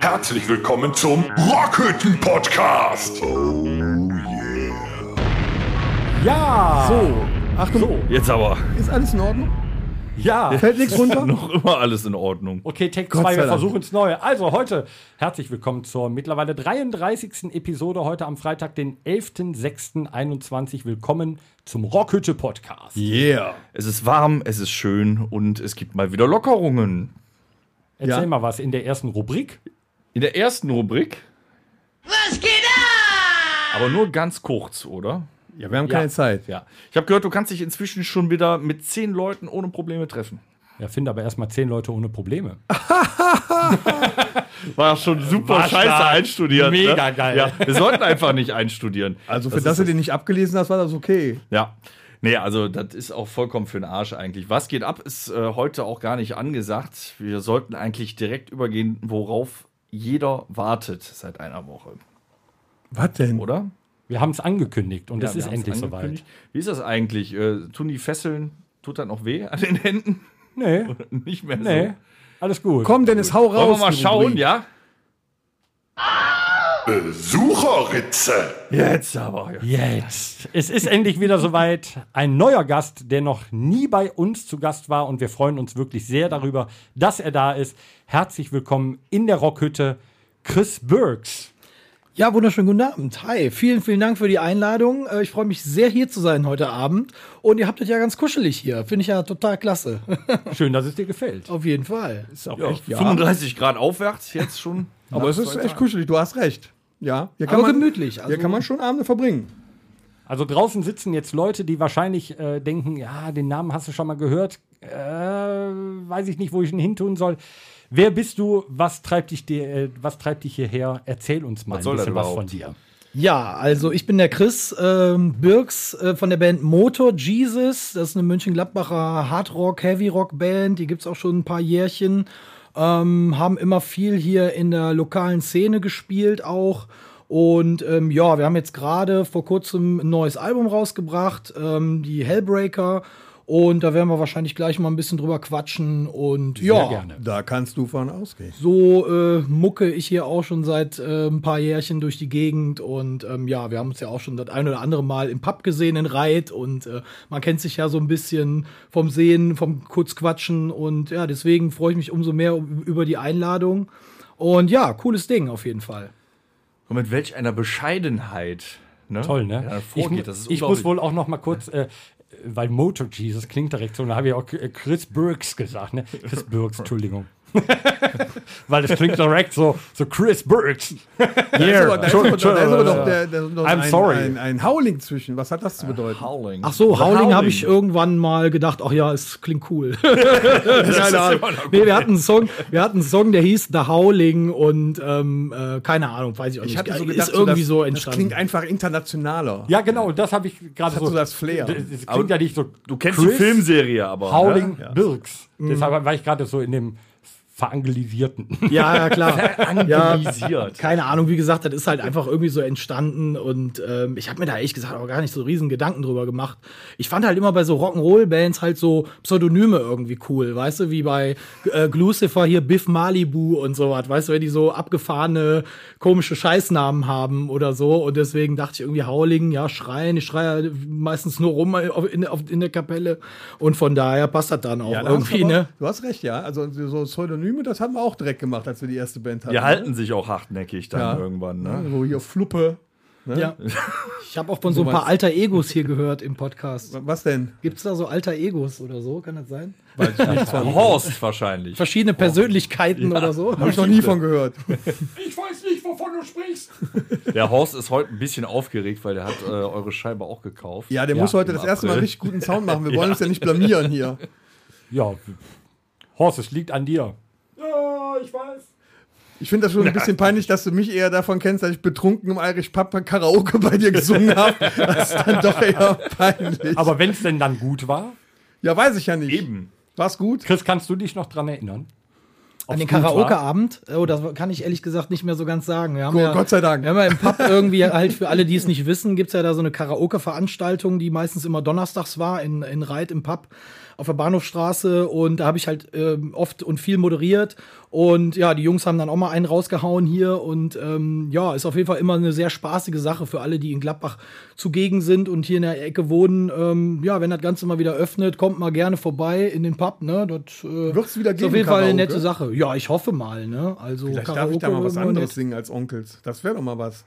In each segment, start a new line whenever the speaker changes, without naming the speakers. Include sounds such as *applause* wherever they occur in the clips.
Herzlich willkommen zum Rockhütten Podcast. Oh yeah.
Ja!
So, Achtung,
Jetzt aber.
ist alles in Ordnung?
Ja! *laughs*
Fällt nichts runter? *laughs*
Noch immer alles in Ordnung. Take
sei
2, wir versuchen es neu. Also heute herzlich willkommen zur mittlerweile 33. Episode, heute am Freitag, den 11.06.21. Willkommen zum Rockhütte Podcast.
Yeah.
Es ist warm, es ist schön und es gibt mal wieder Lockerungen.
Erzähl
Ja.
mal was in der ersten Rubrik.
In der ersten Rubrik. Was geht ab? Aber nur ganz kurz, oder?
Ja, wir haben
Ja.
keine Zeit.
Ja. Ich habe gehört, du kannst dich inzwischen schon wieder mit zehn Leuten ohne Probleme treffen.
Ja, finde aber erstmal zehn Leute ohne Probleme. *laughs*
War schon super
War
scheiße
stark.
einstudiert.
Mega
ne?
geil.
Ja, wir sollten einfach nicht einstudieren.
Also für
Das
das,
ist
du den nicht abgelesen hast, war das okay.
Ja. Nee, also das ist auch vollkommen für den Arsch eigentlich. Was geht ab, ist äh, heute auch gar nicht angesagt. Wir sollten eigentlich direkt übergehen, worauf jeder wartet seit einer Woche,
Was denn?
oder?
Wir haben es angekündigt und es
Ja,
ist endlich soweit.
Wie ist das eigentlich? Äh, tun die Fesseln, tut das noch weh an den Händen?
Nee, *laughs*
Nicht mehr
nee,
so.
alles gut.
Komm, Dennis, hau raus.
Wollen wir mal schauen,
Rubrik.
ja?
Besucherritze.
Jetzt aber.
Jetzt. Es ist endlich wieder soweit. Ein neuer Gast, der noch nie bei uns zu Gast war. Und wir freuen uns wirklich sehr darüber, dass er da ist. Herzlich willkommen in der Rockhütte, Chris Burks.
Ja, wunderschönen guten Abend. Hi, vielen, vielen Dank für die Einladung. Äh, Ich freue mich sehr, hier zu sein heute Abend. Und ihr habt es ja ganz kuschelig hier. Finde ich ja total klasse. *laughs*
Schön, dass es dir gefällt.
Auf jeden Fall.
Ist auch
Ja,
echt, ja.
35 Grad aufwärts jetzt schon. *laughs*
Aber es ist echt kuschelig, du hast recht. Ja, hier kann
Aber
man,
gemütlich,
hier
also-
kann man schon Abende verbringen.
Also draußen sitzen jetzt Leute, die wahrscheinlich äh, denken, ja, den Namen hast du schon mal gehört. Äh, weiß ich nicht, wo ich ihn hintun soll. Wer bist du? Was treibt dich, dir, äh, was treibt dich hierher? Erzähl uns mal
Was
ein bisschen was von dir.
Ja, also ich bin der Chris ähm, Birks äh, von der Band Motor Jesus. Das ist eine München-Gladbacher Hardrock, Heavy-Rock-Band. Die gibt's auch schon ein paar Jährchen. Ähm, haben immer viel hier in der lokalen Szene gespielt auch. Und ähm, ja, wir haben jetzt gerade vor kurzem ein neues Album rausgebracht, ähm, die Hellbreaker. Und da werden wir wahrscheinlich gleich mal ein bisschen drüber quatschen. Und ja,
gerne.
Da kannst du von ausgehen.
so äh, mucke ich hier auch schon seit äh, ein paar Jährchen durch die Gegend und ähm, ja, wir haben uns ja auch schon das ein oder andere Mal im Pub gesehen in Reit und äh, man kennt sich ja so ein bisschen vom Sehen, vom Kurzquatschen und ja, deswegen freue ich mich umso mehr über die Einladung und ja, cooles Ding auf jeden Fall.
Und mit welch einer Bescheidenheit. Ne?
Toll, ne?
Ja,
ich
vorgeht. ist
ich muss wohl auch noch mal kurz, äh, weil Motor Jesus klingt direkt so, da habe ich auch Chris Burks gesagt, ne? Chris Burks, Entschuldigung. *laughs* weil das klingt direkt so, so Chris Burks.
Aber, da ist aber, doch- aber der, der,
I'm
ein,
sorry.
Ein, ein Howling zwischen. Was hat das zu bedeuten?
Howling.
Ach so,
The
Howling habe ich irgendwann mal gedacht, ach ja, es klingt cool. *laughs* keine Ahnung. Nee, wir hatten einen Song, wir hatten einen Song, der hieß The Howling und ähm, äh, keine Ahnung, weiß ich auch nicht.
Ich hatte so gedacht,
ist irgendwie
das,
so
das
entstanden.
klingt einfach internationaler.
Ja, genau, das habe ich gerade
Das
so.
so das Flair.
Das, das klingt ja nicht so.
Du kennst
Chris
die Filmserie aber.
Howling
Ne?
Birks. Deshalb war ich gerade so in dem verangelisierten.
Ja, ja, klar. *laughs* ja,
Anglisiert.
keine Ahnung, wie gesagt, das ist halt einfach irgendwie so entstanden und ähm, ich habe mir da ehrlich gesagt auch gar nicht so riesen Gedanken drüber gemacht. Ich fand halt immer bei so Rock'n'Roll-Bands halt so Pseudonyme irgendwie cool, weißt du, wie bei äh, Glucifer hier Biff Malibu und sowas, weißt du, wenn die so abgefahrene, komische Scheißnamen haben oder so und deswegen dachte ich irgendwie Howling, ja, schreien, ich schreie ja meistens nur rum auf- in, auf, in der Kapelle und von daher passt das dann auch
Ja,
irgendwie,
du, aber,
ne?
du hast recht, ja. Also so Pseudonyme, das haben wir auch direkt gemacht, als wir die erste Band hatten.
Die halten sich auch hartnäckig dann
Ja.
irgendwann.
Ja,
Ne?
So hier Fluppe. Ne?
Ja. Ich habe auch von so ein paar alter Egos hier gehört im Podcast.
Was denn?
Gibt's da so alter Egos oder so? Kann das sein? *laughs*
Horst wahrscheinlich.
Verschiedene Persönlichkeiten oder so?
Habe ich noch nie von gehört. *laughs*
Ich weiß nicht, wovon du sprichst.
Der Horst ist heute ein bisschen aufgeregt, weil der hat äh, eure Scheibe auch gekauft.
Ja, der
Ja,
muss heute das erste Mal richtig guten Sound machen. Wir *laughs* wollen uns ja nicht blamieren hier.
Ja, Horst, es liegt an dir. Ja, ich weiß.
Ich finde das schon ein bisschen peinlich, dass du mich eher davon kennst, dass ich betrunken im Irish Pub Karaoke bei dir gesungen habe. Das *laughs* ist dann doch eher peinlich.
Aber wenn es denn dann gut war,
ja, weiß ich ja nicht.
Eben.
War's gut?
Chris, kannst du dich noch dran erinnern?
An den
war?
Karaoke-Abend? Oh, das kann ich ehrlich gesagt nicht mehr so ganz sagen. Wir haben
Oh,
ja,
Gott sei Dank.
Wir haben ja im Pub *laughs* irgendwie halt für alle, die es nicht wissen, gibt's ja da so eine Karaoke-Veranstaltung, die meistens immer donnerstags war in, in Reit im Pub. Auf der Bahnhofstraße und da habe ich halt ähm, oft und viel moderiert. Und ja, die Jungs haben dann auch mal einen rausgehauen hier und ähm, ja, ist auf jeden Fall immer eine sehr spaßige Sache für alle, die in Gladbach zugegen sind und hier in der Ecke wohnen. Ähm, ja, wenn das Ganze mal wieder öffnet, kommt mal gerne vorbei in den Pub, ne? Das äh,
Wird's wieder
ist
geben,
auf jeden Fall eine nette Sache. Ja, ich hoffe mal, ne? Also
Vielleicht darf ich da mal was anderes singen als Onkels. Das wäre doch mal was.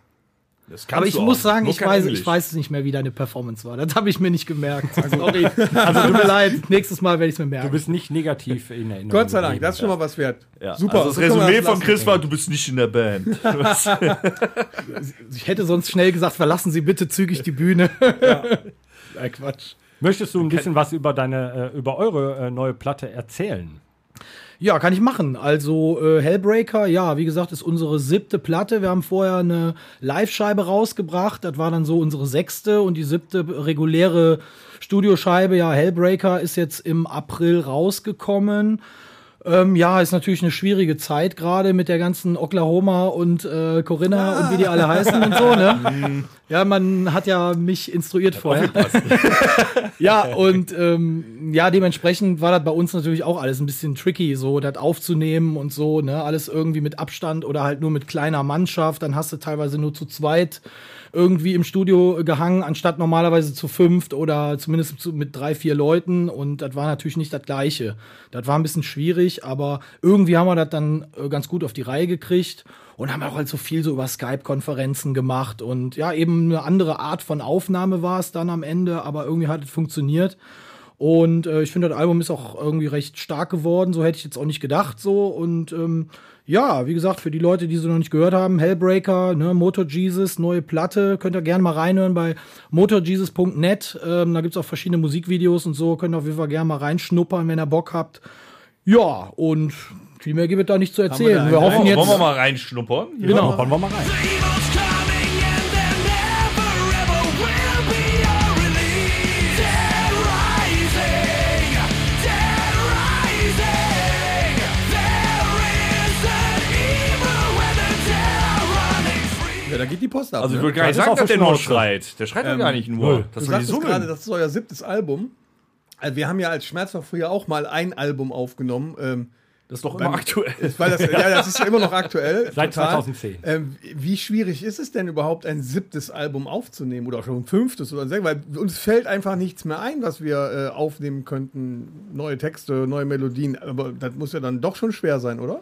Das
Aber ich
du
muss sagen, ich weiß,
Englisch.
ich weiß nicht mehr, wie deine Performance war. Das habe ich mir nicht gemerkt. *laughs* Sorry. Also tut mir leid. Nächstes Mal werde ich es mir merken.
Du bist nicht negativ in Erinnerung.
Gott sei Dank, das ist schon mal was wert.
Ja.
Super.
Also das
wir
Resümee
das
von. Chris war, du bist nicht in der Band. *laughs*
ich hätte sonst schnell gesagt, verlassen Sie bitte zügig die Bühne. *laughs* Nein, Quatsch.
Möchtest du ein bisschen was über deine, äh, über eure äh, neue Platte erzählen?
Ja, kann ich machen. Also äh, Hellbreaker, ja, wie gesagt, ist unsere siebte Platte. Wir haben vorher eine Live-Scheibe rausgebracht. Das war dann so unsere sechste und die siebte reguläre Studioscheibe. Ja, Hellbreaker ist jetzt im April rausgekommen. Ähm, ja, ist natürlich eine schwierige Zeit gerade mit der ganzen Oklahoma und äh, Corinna und wie die alle heißen und so, ne? *laughs* Ja, man hat ja mich instruiert vorher. *laughs* ja, und ähm, ja, dementsprechend war das bei uns natürlich auch alles ein bisschen tricky, so das aufzunehmen und so, ne? Alles irgendwie mit Abstand oder halt nur mit kleiner Mannschaft. Dann hast du teilweise nur zu zweit irgendwie im Studio gehangen, anstatt normalerweise zu fünft oder zumindest zu, mit drei, vier Leuten. Und das war natürlich nicht das Gleiche. Das war ein bisschen schwierig, aber irgendwie haben wir das dann äh, ganz gut auf die Reihe gekriegt und haben auch halt so viel so über Skype-Konferenzen gemacht. Und ja, eben eine andere Art von Aufnahme war es dann am Ende, aber irgendwie hat es funktioniert. Und äh, ich finde, das Album ist auch irgendwie recht stark geworden. So hätte ich jetzt auch nicht gedacht. So und ähm, ja, wie gesagt, für die Leute, die sie noch nicht gehört haben, Hellbreaker, ne, Motor Jesus, neue Platte, könnt ihr gerne mal reinhören bei motorjesus.net. Ähm, da gibt's auch verschiedene Musikvideos und so. Könnt ihr auf jeden Fall gerne mal reinschnuppern, wenn ihr Bock habt. Ja, und viel mehr gibt es da nicht zu erzählen. Wir
einen?
hoffen
Wollen wir-
jetzt.
Wollen wir mal reinschnuppern? Hier
Genau.
Schnuppern wir mal rein.
Da geht die Post ab.
Also ich
ne?
würde gar nicht sagen, dass
der
nur schreit. Der schreit ja gar nicht nur.
null.
Das
Du sagtest gerade, das ist euer siebtes Album. Also wir haben ja als Schmerzfach früher auch mal ein Album aufgenommen. Ähm,
Das ist doch immer aktuell.
weil das, ja, das ist ja immer noch aktuell. *laughs*
Seit
total.
2010.
Ähm, wie schwierig ist es denn überhaupt, ein siebtes Album aufzunehmen oder schon ein fünftes oder sechstes? Weil uns fällt einfach nichts mehr ein, was wir äh, aufnehmen könnten. Neue Texte, neue Melodien. Aber das muss ja dann doch schon schwer sein, oder?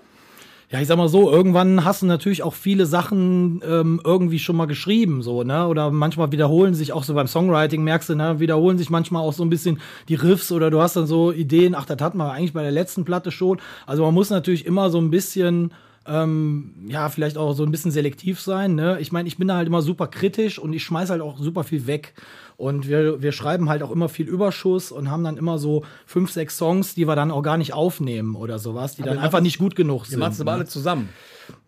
Ja, ich sag mal so, irgendwann hast du natürlich auch viele Sachen ähm, irgendwie schon mal geschrieben, so, ne? Oder manchmal wiederholen sich auch so beim Songwriting, merkst du, ne, wiederholen sich manchmal auch so ein bisschen die Riffs oder du hast dann so Ideen, ach, das hatten wir eigentlich bei der letzten Platte schon. Also man muss natürlich immer so ein bisschen ähm, ja, vielleicht auch so ein bisschen selektiv sein. Ne? Ich meine, ich bin da halt immer super kritisch und ich schmeiß halt auch super viel weg. Und wir, wir schreiben halt auch immer viel Überschuss und haben dann immer so fünf, sechs Songs, die wir dann auch gar nicht aufnehmen oder sowas, die dann
ihr
einfach nicht gut genug
Ihr
sind.
macht es aber
ne?
alle zusammen.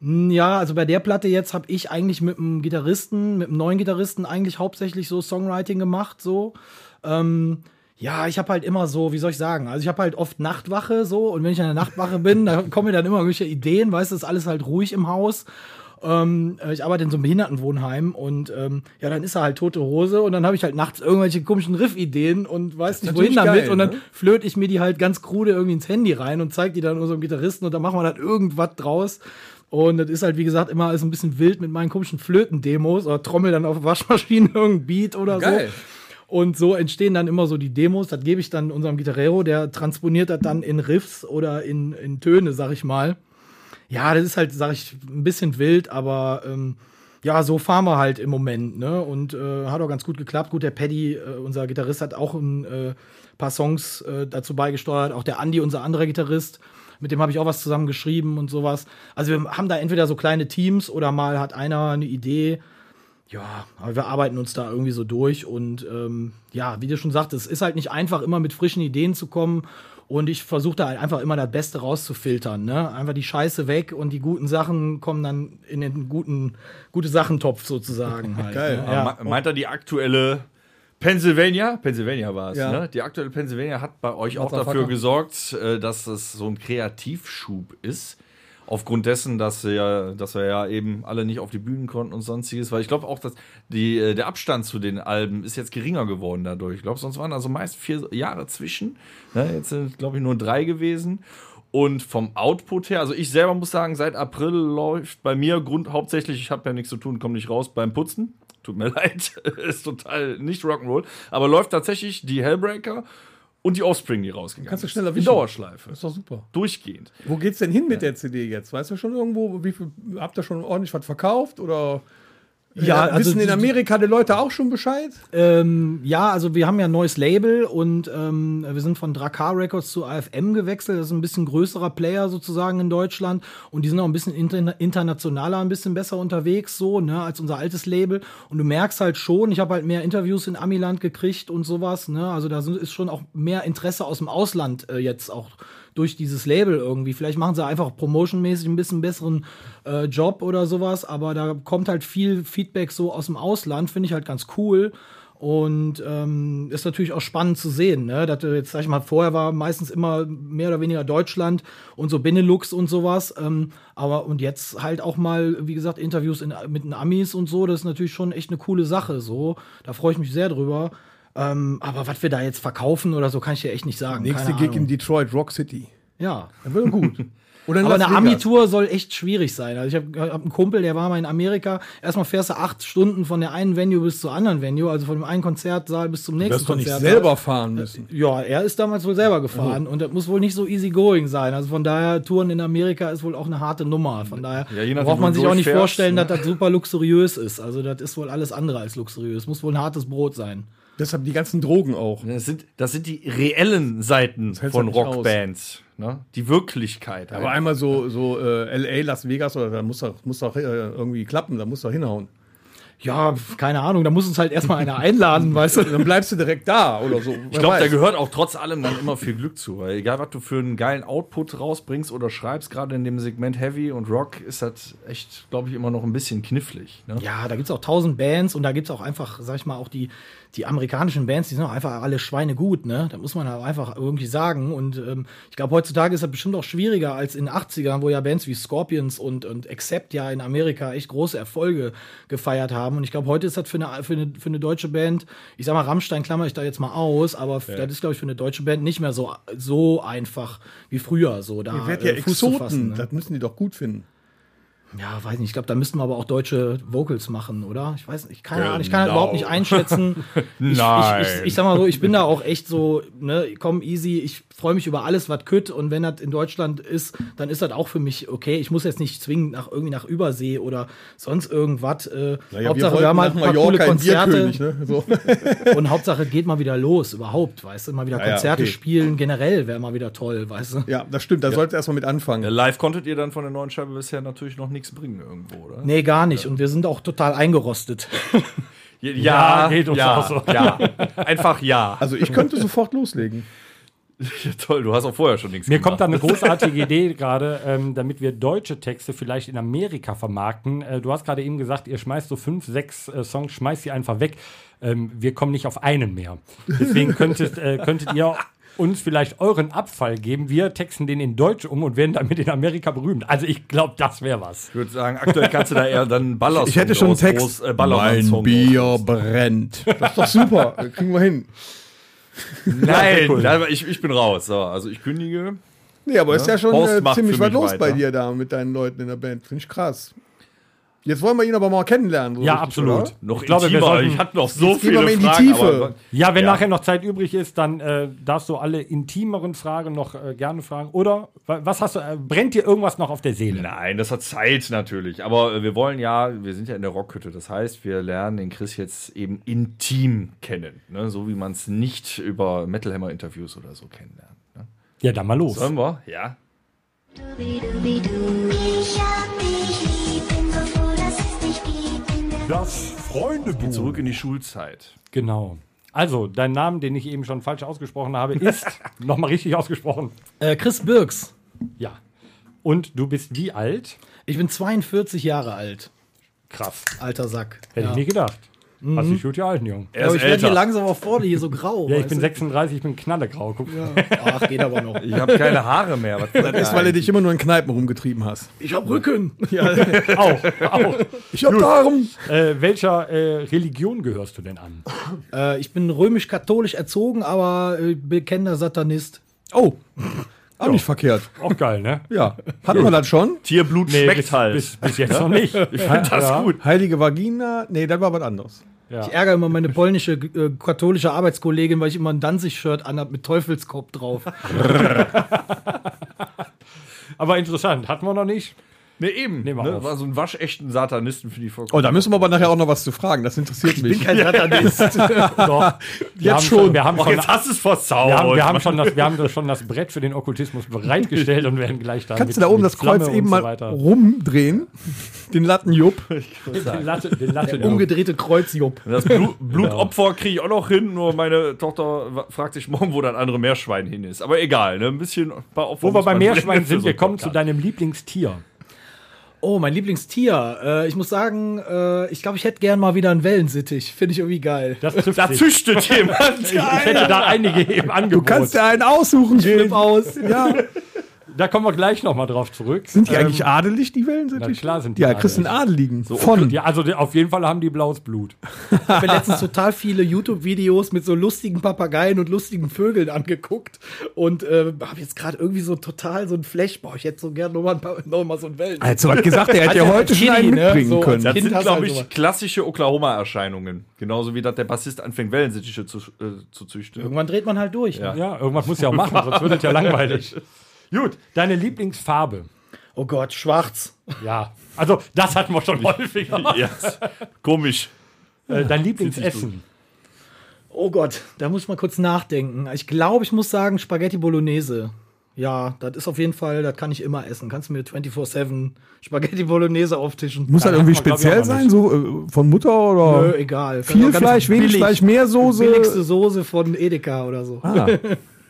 Ja, also bei der Platte jetzt habe ich eigentlich mit einem Gitarristen, mit einem neuen Gitarristen eigentlich hauptsächlich so Songwriting gemacht, so. Ähm, ja, ich habe halt immer so, wie soll ich sagen, also ich habe halt oft Nachtwache so und wenn ich an der Nachtwache bin, da *laughs* kommen mir dann immer irgendwelche Ideen, weißt du, ist alles halt ruhig im Haus. Ähm, äh, ich arbeite in so einem Behindertenwohnheim und ähm, ja, dann ist da halt tote Hose und dann habe ich halt nachts irgendwelche komischen Riff-Ideen und weiß nicht wohin damit
geil,
und dann
ne?
flöte ich mir die halt ganz krude irgendwie ins Handy rein und zeig die dann unserem Gitarristen und dann machen wir dann irgendwas draus. Und das ist halt, wie gesagt, immer alles ein bisschen wild mit meinen komischen Flöten-Demos oder trommel dann auf Waschmaschinen *laughs* irgendein Beat oder
Geil.
so. Und so entstehen dann immer so die Demos. Das gebe ich dann unserem Gitarrero, der transponiert das dann in Riffs oder in, in Töne, sag ich mal. Ja, das ist halt, sag ich, ein bisschen wild, aber ähm, ja, so fahren wir halt im Moment, ne? Und äh, hat auch ganz gut geklappt. Gut, der Paddy, äh, unser Gitarrist, hat auch ein äh, paar Songs äh, dazu beigesteuert. Auch der Andy, unser anderer Gitarrist, mit dem habe ich auch was zusammen geschrieben und sowas. Also wir haben da entweder so kleine Teams oder mal hat einer eine Idee. Ja, aber wir arbeiten uns da irgendwie so durch und ähm, ja, wie du schon sagtest, es ist halt nicht einfach, immer mit frischen Ideen zu kommen. Und ich versuche da halt einfach immer das Beste rauszufiltern. Ne? Einfach die Scheiße weg und die guten Sachen kommen dann in den guten, gute Sachentopf sozusagen. *laughs* Halt,
Geil.
Ne? Ja.
me- Meint er die aktuelle Pennsylvania? Pennsylvania war es,
Ja.
ne? Die aktuelle Pennsylvania hat bei euch auch dafür gesorgt, äh, dass es so ein Kreativschub ist. Aufgrund dessen, dass wir, ja, dass wir ja eben alle nicht auf die Bühnen konnten und sonstiges, weil ich glaube auch, dass die, äh, der Abstand zu den Alben ist jetzt geringer geworden dadurch. Ich glaube, sonst waren also meist vier Jahre zwischen. Ne? Jetzt sind, glaube ich, nur drei gewesen. Und vom Output her, also ich selber muss sagen, seit April läuft bei mir Grund hauptsächlich, ich habe ja nichts zu tun, komme nicht raus beim Putzen. Tut mir *laughs* leid, ist total nicht Rock'n'Roll, aber läuft tatsächlich die Hellbreaker und die Offspring, die rausgegangen
Kannst du
ist.
schneller
In
wischen.
Dauerschleife.
Das ist doch super.
Durchgehend.
Wo geht's denn hin mit der CD jetzt? Weißt du schon irgendwo, wie viel, habt ihr schon ordentlich was verkauft? Oder
Ja,
äh,
also
wissen in
die-
Amerika die Leute auch schon Bescheid?
Ähm, ja, also wir haben ja ein neues Label und ähm, wir sind von Dracar Records zu AFM gewechselt. Das ist ein bisschen größerer Player sozusagen in Deutschland und die sind auch ein bisschen interna internationaler, ein bisschen besser unterwegs so, ne, als unser altes Label. Und du merkst halt schon, ich habe halt mehr Interviews in Amiland gekriegt und sowas, ne. Also da sind, ist schon auch mehr Interesse aus dem Ausland äh, jetzt auch durch dieses Label irgendwie. Vielleicht machen sie einfach promotionmäßig ein bisschen besseren äh, Job oder sowas, aber da kommt halt viel Feedback so aus dem Ausland, finde ich halt ganz cool. Und ähm, ist natürlich auch spannend zu sehen, ne? Dass jetzt, sag ich mal, vorher war meistens immer mehr oder weniger Deutschland und so Benelux und sowas. Ähm, aber und jetzt halt auch mal, wie gesagt, Interviews in, mit den Amis und so, das ist natürlich schon echt eine coole Sache. So, da freue ich mich sehr drüber. Ähm, aber was wir da jetzt verkaufen oder so, kann ich dir echt nicht sagen.
Nächste
Keine
Gig
Ahnung.
in Detroit, Rock City.
Ja.
Das wird gut. *laughs* Oder
Aber eine. Ami-Tour soll echt schwierig sein. Also ich habe hab einen Kumpel, der war mal in Amerika. Erstmal fährst du acht Stunden von der einen Venue bis zur anderen Venue, also von dem einen Konzertsaal bis zum
Du
nächsten
wirst doch nicht
Konzertsaal.
selber fahren müssen.
Ja, er ist damals wohl selber gefahren und das muss wohl nicht so easy going sein. Also von daher, Touren in Amerika ist wohl auch eine harte Nummer. Von daher
Ja, nachdem,
braucht man sich
du
auch nicht vorstellen,
ne?
dass das super luxuriös ist. Also das ist wohl alles andere als luxuriös. Muss wohl ein hartes Brot sein.
Deshalb die ganzen Drogen auch.
Das sind, das sind die reellen Seiten von
halt
Rockbands. Ne? Die Wirklichkeit.
Aber einmal so, so äh, LA, Las Vegas, oder da muss doch, muss doch äh, irgendwie klappen, da muss doch hinhauen.
Ja, keine Ahnung, da muss uns halt erstmal einer einladen, *laughs* weißt du.
Dann bleibst du direkt da oder so.
Ich glaube, da gehört auch trotz allem dann immer viel Glück zu, weil egal, was du für einen geilen Output rausbringst oder schreibst, gerade in dem Segment Heavy und Rock, ist das echt, glaube ich, immer noch ein bisschen knifflig. Ne?
Ja, da gibt's auch tausend Bands und da gibt's auch einfach, sag ich mal, auch die, die amerikanischen Bands, die sind auch einfach alle Schweine gut, ne? Da muss man halt einfach irgendwie sagen. Und ähm, ich glaube, heutzutage ist das bestimmt auch schwieriger als in den 80ern, wo ja Bands wie Scorpions und, und Accept ja in Amerika echt große Erfolge gefeiert haben. Und ich glaube, heute ist das für eine, für, eine, für eine deutsche Band, ich sag mal, Rammstein klammer ich da jetzt mal aus, aber das ist, glaube ich, für eine deutsche Band nicht mehr so, so einfach wie früher, so da
Ihr werdet ja
äh, Fuß zu
Exoten,
fassen. Ne?
das müssen die doch gut finden.
Ja, weiß nicht. Ich glaube, da müssten wir aber auch deutsche Vocals machen, oder? Ich weiß nicht. Keine Ahnung. Ich kann das
Genau.
überhaupt nicht einschätzen. *laughs* Ich,
Nein.
Ich, ich, ich sag mal so, ich bin da auch echt so, ne, komm, easy. Ich freue mich über alles, was kütt. Und wenn das in Deutschland ist, dann ist das auch für mich okay. Ich muss jetzt nicht zwingend nach irgendwie nach Übersee oder sonst irgendwas. Äh, Hauptsache, wir, haben halt ein paar coole Konzerte.
Ne? so. *laughs* *laughs*
Und Hauptsache geht mal wieder los, überhaupt, weißt du? Mal wieder
Ja, ja,
Konzerte
okay.
spielen, generell wäre mal wieder toll, weißt du?
Ja, das stimmt, da sollst du erstmal mit anfangen.
Ja, live konntet ihr dann von der neuen Scheibe bisher natürlich noch nichts bringen irgendwo, oder?
Nee, gar nicht. Und wir sind auch total eingerostet. *laughs*
Ja,
Ja, geht uns
ja,
auch so.
ja. Einfach ja.
Also ich könnte sofort loslegen.
ja. Toll, du hast auch vorher schon nichts
Mir
gemacht.
kommt da eine großartige Idee gerade, ähm, damit wir deutsche Texte vielleicht in Amerika vermarkten. Äh, du hast gerade eben gesagt, ihr schmeißt so fünf, sechs äh, Songs, schmeißt sie einfach weg. Ähm, wir kommen nicht auf einen mehr. Deswegen könntet, äh, könntet ihr uns vielleicht euren Abfall geben. Wir texten den in Deutsch um und werden damit in Amerika berühmt. Also ich glaube, das wäre was.
Ich würde sagen, aktuell kannst du da eher dann Ballersong
Ich hätte schon einen Text.
groß- äh, Ballermann-Song draus-
brennt. Das ist doch super. Kriegen wir hin.
Nein, nein, ich, ich bin raus. So, also ich kündige.
Nee, aber ist ja schon äh, ziemlich was los bei
weiter.
dir da mit deinen Leuten in der Band. Finde ich krass. Jetzt wollen wir ihn aber mal kennenlernen. so
Ja,
richtig,
absolut.
oder?
Noch
Ich glaube, wir
intimer.
sollten-
ich hatte noch so
Jetzt gehen wir
viele
mal in die
Fragen.
Tiefe.
Ja, wenn
Ja.
nachher noch Zeit übrig ist, dann äh, darfst du alle intimeren Fragen noch äh, gerne fragen. Oder wa- was hast du? Äh, brennt dir irgendwas noch auf der Seele?
Nein, das hat Zeit natürlich. Aber äh, wir wollen ja, wir sind ja in der Rockhütte. Das heißt, wir lernen den Chris jetzt eben intim kennen. Ne? So wie man es nicht über Metal Hammer Interviews oder so kennenlernt. Ne?
Ja, dann mal los.
Sollen wir? Ja.
Ich hab dich lieb, bin so froh,
Das Freundebuch.
Zurück in die Schulzeit.
Genau. Also, dein Name, den ich eben schon falsch ausgesprochen habe, ist *laughs* nochmal richtig ausgesprochen.
Äh, Chris Birks.
Ja. Und du bist wie alt?
Ich bin 42 Jahre alt.
Krass.
Alter Sack.
Hätte
ja.
ich nie gedacht. Hast dich gut gehalten, Jung.
Er
Aber
ist
ich werde hier langsam auch vorne hier so grau.
Ja, ich bin
du?
36, ich bin knallegrau. Guck. *laughs*
Ach, geht aber noch.
Ich habe keine Haare mehr. Was
Das ist, weil du dich immer nur in Kneipen rumgetrieben hast.
Ich hab Rücken.
Auch, *laughs* auch.
Ich hab Darm.
Äh, welcher äh, Religion gehörst du denn an?
Äh, ich bin römisch-katholisch erzogen, aber äh, bekennender Satanist.
Oh, auch nicht verkehrt.
Auch geil, ne?
Ja, hatten wir das schon?
Tierblut schmeckt
bis,
halt.
bis, bis jetzt noch nicht.
ich finde das
Ja.
gut.
Heilige Vagina? Nee, das war was anderes.
Ich ärgere immer meine polnische äh, katholische Arbeitskollegin, weil ich immer ein Danzig-Shirt anhab mit Teufelskopf drauf. *laughs*
Aber interessant, hatten wir noch nicht.
Ne, eben.
Nehmen wir
ne?
auf.
War so ein waschechten Satanisten für die vollkommen.
Oh, da müssen wir aber nachher auch noch was zu fragen. Das interessiert mich.
Kein Satanist. *laughs*
Doch, wir haben
schon.
Wir haben, schon,
jetzt hast du es versaut.
wir, haben, wir, haben schon das, wir haben schon das Brett für den Okkultismus bereitgestellt und werden gleich da
Kannst du da oben das Kreuz eben mal rumdrehen? Den Lattenjupp. *laughs*
Den Latte, den Latte
Umgedrehte Kreuzjupp.
Das Blut, *laughs* Blutopfer kriege ich auch noch hin, nur meine Tochter fragt sich morgen, wo das andere Meerschwein hin ist. Aber egal, ne? ein bisschen ein paar Opfer
Wo wir bei Meerschwein sind, wir kommen zu deinem Lieblingstier.
Oh, mein Lieblingstier. Äh, ich muss sagen, äh, ich glaube, ich hätte gern mal wieder einen Wellensittich. Finde ich irgendwie geil.
Das trifft
Da züchtet jemand.
Ich hätte da einige im Angebot.
Du kannst dir einen aussuchen,
Flip
Jill.
aus.
Ja. *laughs*
da kommen wir gleich noch mal drauf zurück.
Sind die
Ähm,
eigentlich adelig, die Wellen? Sind
na
die?
klar sind die
Ja, kriegst einen Adeligen. Von.
Ja, also die- auf jeden Fall haben die blaues Blut. *laughs*
Ich habe mir letztens total viele YouTube-Videos mit so lustigen Papageien und lustigen Vögeln angeguckt und äh, habe jetzt gerade irgendwie so total so ein Flash. Boah, ich hätte so gerne noch mal, ein paar, noch mal so einen Wellen.
Also hat gesagt, er hätte ja heute schon einen
ne?
mitbringen
So,
können.
Das
Kind
sind, glaube
halt
ich, klassische Oklahoma-Erscheinungen. Genauso wie das der Bassist anfängt, Wellensittiche zu, äh, zu züchten.
Irgendwann dreht man halt durch.
Ja.
Ne?
Ja, irgendwas muss ja auch machen, sonst wird es ja *laughs* langweilig. Gut, deine Lieblingsfarbe.
Oh Gott, schwarz.
Ja, also das hatten wir schon häufiger. *laughs*
Ja, komisch.
Äh, dein Lieblingsessen.
Oh Gott, da muss ich mal kurz nachdenken. Ich glaube, ich muss sagen Spaghetti Bolognese. Ja, das ist auf jeden Fall, das kann ich immer essen. Kannst du mir 24-7 Spaghetti Bolognese auftischen.
Muss das
Ja,
irgendwie
man,
speziell sein? So äh, von Mutter oder?
Nö, egal.
Viel Fleisch, wenig
billig-
Fleisch, mehr Soße.
Billigste Soße von Edeka oder so.
Ah.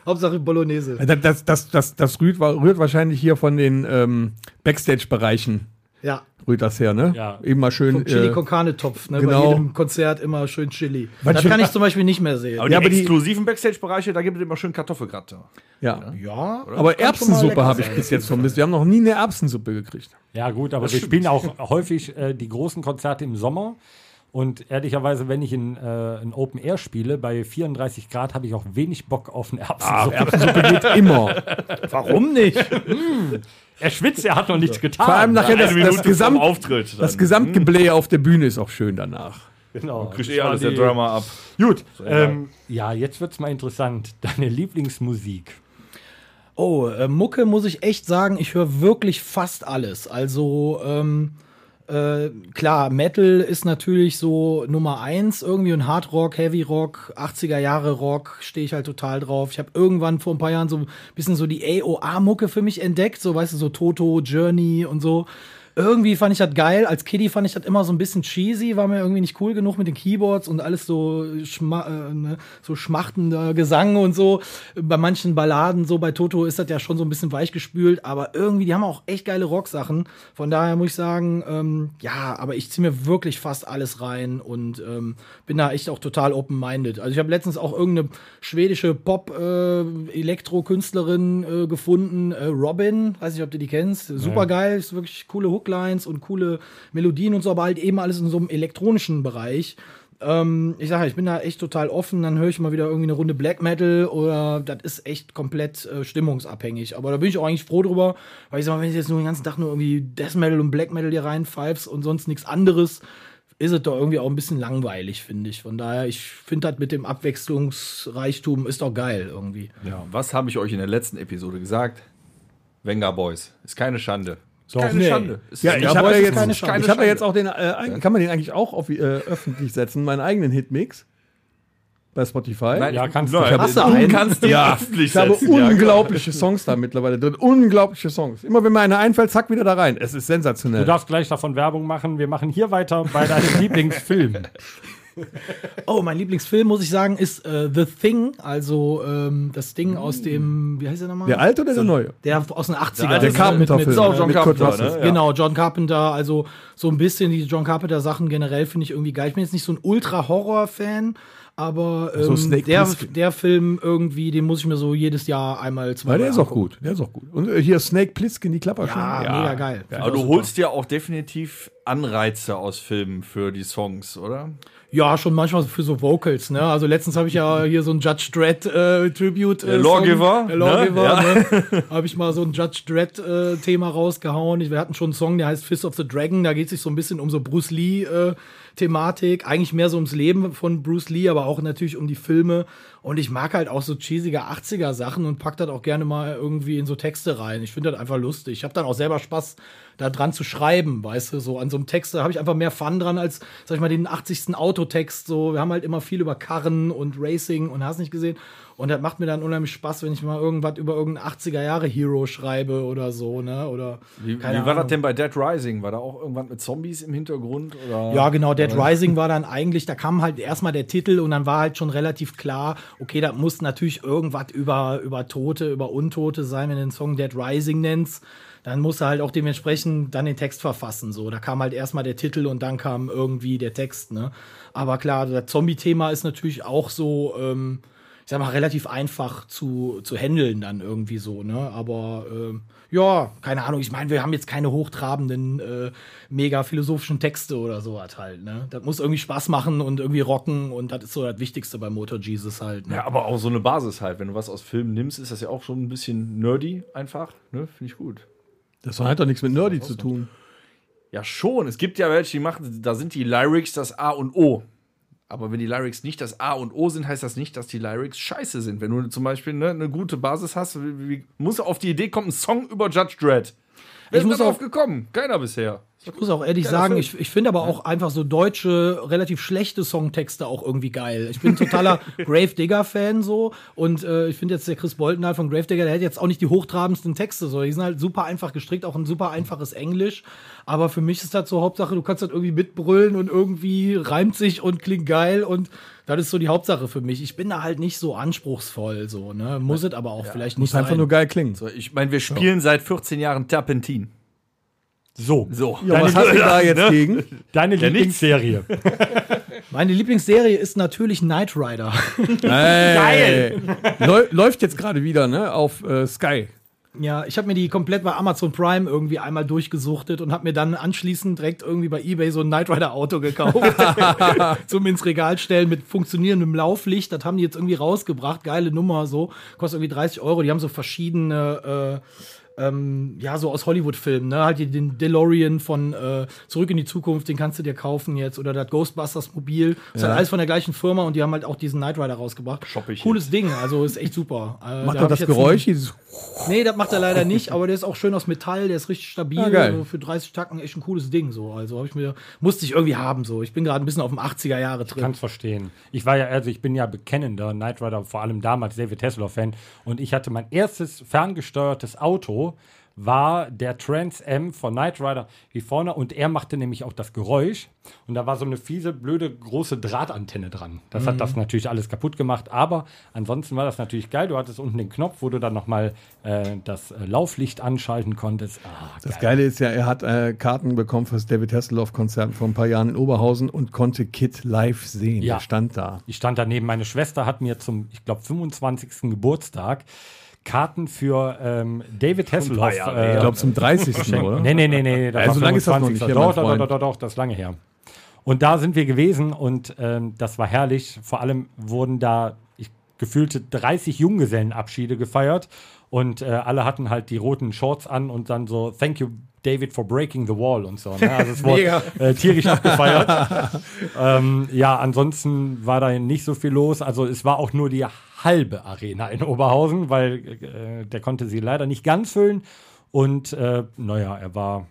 Hauptsache Bolognese.
Das, das, das, das, das rührt, rührt wahrscheinlich hier von den ähm, Backstage-Bereichen.
Ja.
Rührt das her, ne?
Ja.
Eben mal schön.
Vom Chili
äh,
con Carne Topf, ne?
genau.
Bei jedem Konzert immer schön Chili.
Was
das
ich-
kann ich zum Beispiel nicht mehr sehen.
Aber
Ja,
die
aber die-
exklusiven Backstage-Bereiche, da gibt es immer schön Kartoffelgratte.
ja.
ja,
Aber
schon mal
Erbsensuppe habe ich bis jetzt vermisst. Wir haben noch nie eine Erbsensuppe gekriegt.
Ja, gut, aber wir spielen auch häufig äh, die großen Konzerte im Sommer. Und ehrlicherweise, wenn ich in äh, ein Open Air spiele, bei 34 Grad, habe ich auch wenig Bock auf eine
Ah,
Erbsensuppe.
Erbsensuppe geht *laughs* immer.
Warum nicht?
er schwitzt, er hat noch nichts getan.
Vor allem nachher das, das, Gesamt,
Auftritt.
das. Gesamtgeblähe auf der Bühne ist auch schön danach.
genau.
Kriegt
Das
eh alles der Drummer ab.
Gut, ähm, ja, jetzt wird's mal interessant. Deine Lieblingsmusik.
Oh, äh, Mucke muss ich echt sagen, ich höre wirklich fast alles. Also, ähm, äh, klar, Metal ist natürlich so Nummer eins irgendwie und Hard Rock, Heavy Rock, 80er Jahre Rock stehe ich halt total drauf. Ich habe irgendwann vor ein paar Jahren so ein bisschen so die AOA-Mucke für mich entdeckt, so weißt du, so Toto, Journey und so. Irgendwie fand ich das geil. Als Kiddie fand ich das immer so ein bisschen cheesy, war mir irgendwie nicht cool genug mit den Keyboards und alles so, schma äh, ne, so schmachtender Gesang und so. Bei manchen Balladen, so bei Toto ist das ja schon so ein bisschen weichgespült, aber irgendwie, die haben auch echt geile Rocksachen. Von daher muss ich sagen, ähm, ja, aber ich ziehe mir wirklich fast alles rein und ähm, bin da echt auch total open-minded. Also ich habe letztens auch irgendeine schwedische Pop-Elektro-Künstlerin äh, gefunden, äh, Robin, weiß nicht, ob du die kennst. Super geil, ist wirklich coole Hooklines und coole Melodien und so, aber halt eben alles in so einem elektronischen Bereich. Ähm, ich sage, ja, ich bin da echt total offen, dann höre ich mal wieder irgendwie eine Runde Black Metal oder das ist echt komplett äh, stimmungsabhängig. Aber da bin ich auch eigentlich froh drüber, weil ich sag mal, wenn ich jetzt nur den ganzen Tag nur irgendwie Death Metal und Black Metal hier reinpfeifst und sonst nichts anderes, ist es doch irgendwie auch ein bisschen langweilig, finde ich. Von daher, ich finde das mit dem Abwechslungsreichtum ist doch geil irgendwie.
Ja, was habe ich euch in der letzten Episode gesagt? Venga Boys. Ist keine Schande. Ist keine
nee.
Schande. Ist
Ja, ich habe ja, jetzt,
keine
ich
Schande.
hab ja jetzt auch den, äh, kann man den eigentlich auch auf, äh, öffentlich setzen, meinen eigenen Hitmix bei Spotify.
Nein,
Ja, kannst
nein,
du.
Ich
Hast du
du
einen?
kannst den *laughs* öffentlich
Ich habe.
Ja,
unglaubliche Songs da mittlerweile drin. Unglaubliche Songs. Immer wenn mir einer einfällt, zack, wieder da rein. Es ist
Du
sensationell.
darfst gleich davon Werbung machen. Wir machen hier weiter bei deinem *laughs* Lieblingsfilm. *laughs*
Oh, mein Lieblingsfilm, muss ich sagen, ist äh, The Thing, also ähm, das Ding aus dem, wie heißt der nochmal?
Der alte oder der neue?
Der aus den 80er.
alte
Der Carpenter-Film.
Ist auch John
Mit Kurt
Carpenter,
Russell.
ne? Ja.
Genau, John Carpenter, also so ein bisschen die John Carpenter-Sachen generell finde ich irgendwie geil. Ich bin jetzt nicht so ein Ultra-Horror-Fan, aber ähm,
So Snake
der, der Film irgendwie, den muss ich mir so jedes Jahr einmal zwei
Weil der ist auch gut. Der ist auch gut. Und äh, hier Snake Plissken, die Klapper
Ja, mega geil.
Aber du holst dir auch definitiv Anreize aus Filmen für die Songs, oder?
Ja, schon manchmal für so Vocals, ne? Also letztens habe ich ja hier so ein Judge Dredd äh, Tribute. Äh,
Lawgiver,
der Lawgiver,
ne?
ne? *laughs* habe ich mal so ein Judge Dredd äh, Thema rausgehauen. Ich, wir hatten schon einen Song, der heißt Fist of the Dragon. Da geht es sich so ein bisschen um so Bruce Lee äh, Thematik. Eigentlich mehr so ums Leben von Bruce Lee, aber auch natürlich um die Filme. Und ich mag halt auch so cheesige 80er Sachen und pack das auch gerne mal irgendwie in so Texte rein. Ich finde das einfach lustig. Ich habe dann auch selber Spaß, da dran zu schreiben, weißt du, so an so einem Text, da habe ich einfach mehr Fun dran als, sag ich mal, den 80. Autotext. So, wir haben halt immer viel über Karren und Racing und hast nicht gesehen. Und das macht mir dann unheimlich Spaß, wenn ich mal irgendwas über irgendeinen 80er Jahre Hero schreibe oder so, ne? Oder
Wie, wie war das
Ahnung.
denn bei Dead Rising? War da auch irgendwann mit Zombies im Hintergrund? Oder?
Ja, genau. Dead Rising war dann eigentlich, da kam halt erstmal der Titel und dann war halt schon relativ klar, okay, da muss natürlich irgendwas über, über Tote, über Untote sein, wenn du den Song Dead Rising nennst. Dann musst du halt auch dementsprechend dann den Text verfassen. So, da kam halt erstmal der Titel und dann kam irgendwie der Text, ne? Aber klar, das Zombie-Thema ist natürlich auch so, ähm, ich sag mal, relativ einfach zu, zu handeln dann irgendwie so, ne? Aber ähm, ja, keine Ahnung, ich meine, wir haben jetzt keine hochtrabenden, äh, mega philosophischen Texte oder sowas halt, ne? Das muss irgendwie Spaß machen und irgendwie rocken und das ist so das Wichtigste bei Motor Jesus halt, ne?
Ja, aber auch so eine Basis halt. Wenn du was aus Filmen nimmst, ist das ja auch schon ein bisschen nerdy einfach. Ne? Finde ich gut.
Das hat doch nichts mit Nerdy zu tun.
Ja, schon. Es gibt ja welche, die machen, da sind die Lyrics das A und O. Aber wenn die Lyrics nicht das A und O sind, heißt das nicht, dass die Lyrics scheiße sind. Wenn du zum Beispiel ne, eine gute Basis hast, wie, wie, muss auf die Idee kommen, ein Song über Judge Dredd. Wer
Ich
ist
muss
darauf gekommen? Keiner bisher.
Ich muss auch ehrlich sagen, ich, ich finde aber auch einfach so deutsche, relativ schlechte Songtexte auch irgendwie geil. Ich bin ein totaler *laughs* Gravedigger-Fan so und äh, ich finde jetzt der Chris Bolton halt von Gravedigger, der hat jetzt auch nicht die hochtrabendsten Texte so. Die sind halt super einfach gestrickt, auch ein super einfaches Englisch. Aber für mich ist das so Hauptsache, du kannst das irgendwie mitbrüllen und irgendwie reimt sich und klingt geil und das ist so die Hauptsache für mich. Ich bin da halt nicht so anspruchsvoll so, ne? Muss es aber auch vielleicht nicht
Muss einfach
sein.
nur geil klingen.
So, ich meine, wir spielen seit 14 Jahren Terpentin.
So,
So.
Ja, was hast du da jetzt gegen?
deine
Ja.
Lieblingsserie. *laughs*
Meine Lieblingsserie ist natürlich Knight Rider. *laughs*
Geil! Läu läuft jetzt gerade wieder, ne? Auf äh, Sky.
Ja, ich habe mir die komplett bei Amazon Prime irgendwie einmal durchgesuchtet und habe mir dann anschließend direkt irgendwie bei eBay so ein Knight Rider Auto gekauft. *laughs* Zum ins Regal stellen mit funktionierendem Lauflicht. Das haben die jetzt irgendwie rausgebracht. Geile Nummer so. Kostet irgendwie 30 Euro. Die haben so verschiedene äh, ähm, ja, so aus Hollywood-Filmen, ne? Halt den DeLorean von äh, Zurück in die Zukunft, den kannst du dir kaufen jetzt. Oder das Ghostbusters-Mobil. Ist halt alles von der gleichen Firma und die haben halt auch diesen Knight Rider rausgebracht.
Shopp ich
Cooles Ding, also ist echt super. *laughs* Äh,
Macht
da hab
das
ich jetzt
Geräusch. dieses-
Nee, das macht er leider nicht, aber der ist auch schön aus Metall, der ist richtig stabil.
Ah, geil.
Also für 30 Tacken echt ein cooles Ding. So. Also habe ich mir, musste ich irgendwie haben. So. Ich bin gerade ein bisschen auf dem 80er Jahre drin.
Kann's verstehen. Ich war ja, also ich bin ja bekennender Knight Rider, vor allem damals David Hasselhoff-Fan. Und ich hatte mein erstes ferngesteuertes Auto, war der Trans M von Knight Rider wie vorne und er machte nämlich auch das Geräusch und da war so eine fiese, blöde, große Drahtantenne dran. Das hat das natürlich alles kaputt gemacht, aber ansonsten war das natürlich geil. Du hattest unten den Knopf, wo du dann nochmal äh, das äh, Lauflicht anschalten konntest. Ah,
Das Geile ist ja, er hat äh, Karten bekommen fürs David Hasselhoff-Konzert vor ein paar Jahren in Oberhausen und konnte Kid live sehen.
Ja.
Er stand da.
Ich stand daneben. Meine Schwester hat mir zum, ich glaube, 25. Geburtstag Karten für ähm, David Hasselhoff.
Jahre
äh,
Ich glaube zum 30.
geschenkt.
oder?
Nee, nee, nee, nee. Das
Ja,
war
so lange ist das noch
25..
nicht her,
Doch, doch, doch, doch, doch, das ist lange her. Und da sind wir gewesen und ähm, das war herrlich. Vor allem wurden da ich, gefühlte 30 Junggesellenabschiede gefeiert und äh, alle hatten halt die roten Shorts an und dann so Thank you David for breaking the wall und so. Ne? Also es wurde äh, tierisch abgefeiert. *laughs* ähm, ja, ansonsten war da nicht so viel los. Also es war auch nur die halbe Arena in Oberhausen, weil äh, der konnte sie leider nicht ganz füllen. Und äh, naja, er war,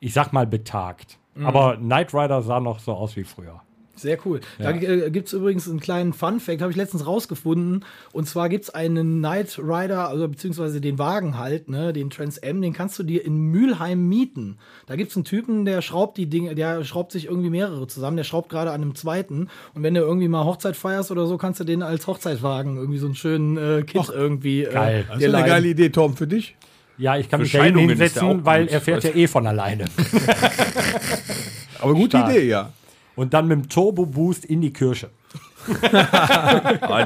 ich sag mal, betagt. Aber Knight Rider sah noch so aus wie früher.
Sehr cool. Da äh, gibt es übrigens einen kleinen Fun-Fact, habe ich letztens rausgefunden. Und zwar gibt es einen Knight Rider, also beziehungsweise den Wagen halt, ne, den Trans M, den kannst du dir in Mülheim mieten. Da gibt es einen Typen, der schraubt die Dinge, der schraubt sich irgendwie mehrere zusammen, der schraubt gerade an einem zweiten. Und wenn du irgendwie mal Hochzeit feierst oder so, kannst du den als Hochzeitwagen irgendwie so einen schönen äh, Kit irgendwie. Äh,
geil.
Das ist eine
leihen.
geile Idee, Tom, für dich.
Ja, ich kann
Für
mich hinsetzen, weil er fährt ja eh von alleine. *laughs* *laughs*
Aber gute
Stark.
Idee, ja.
Und dann mit dem Turbo-Boost in die Kirche. *laughs*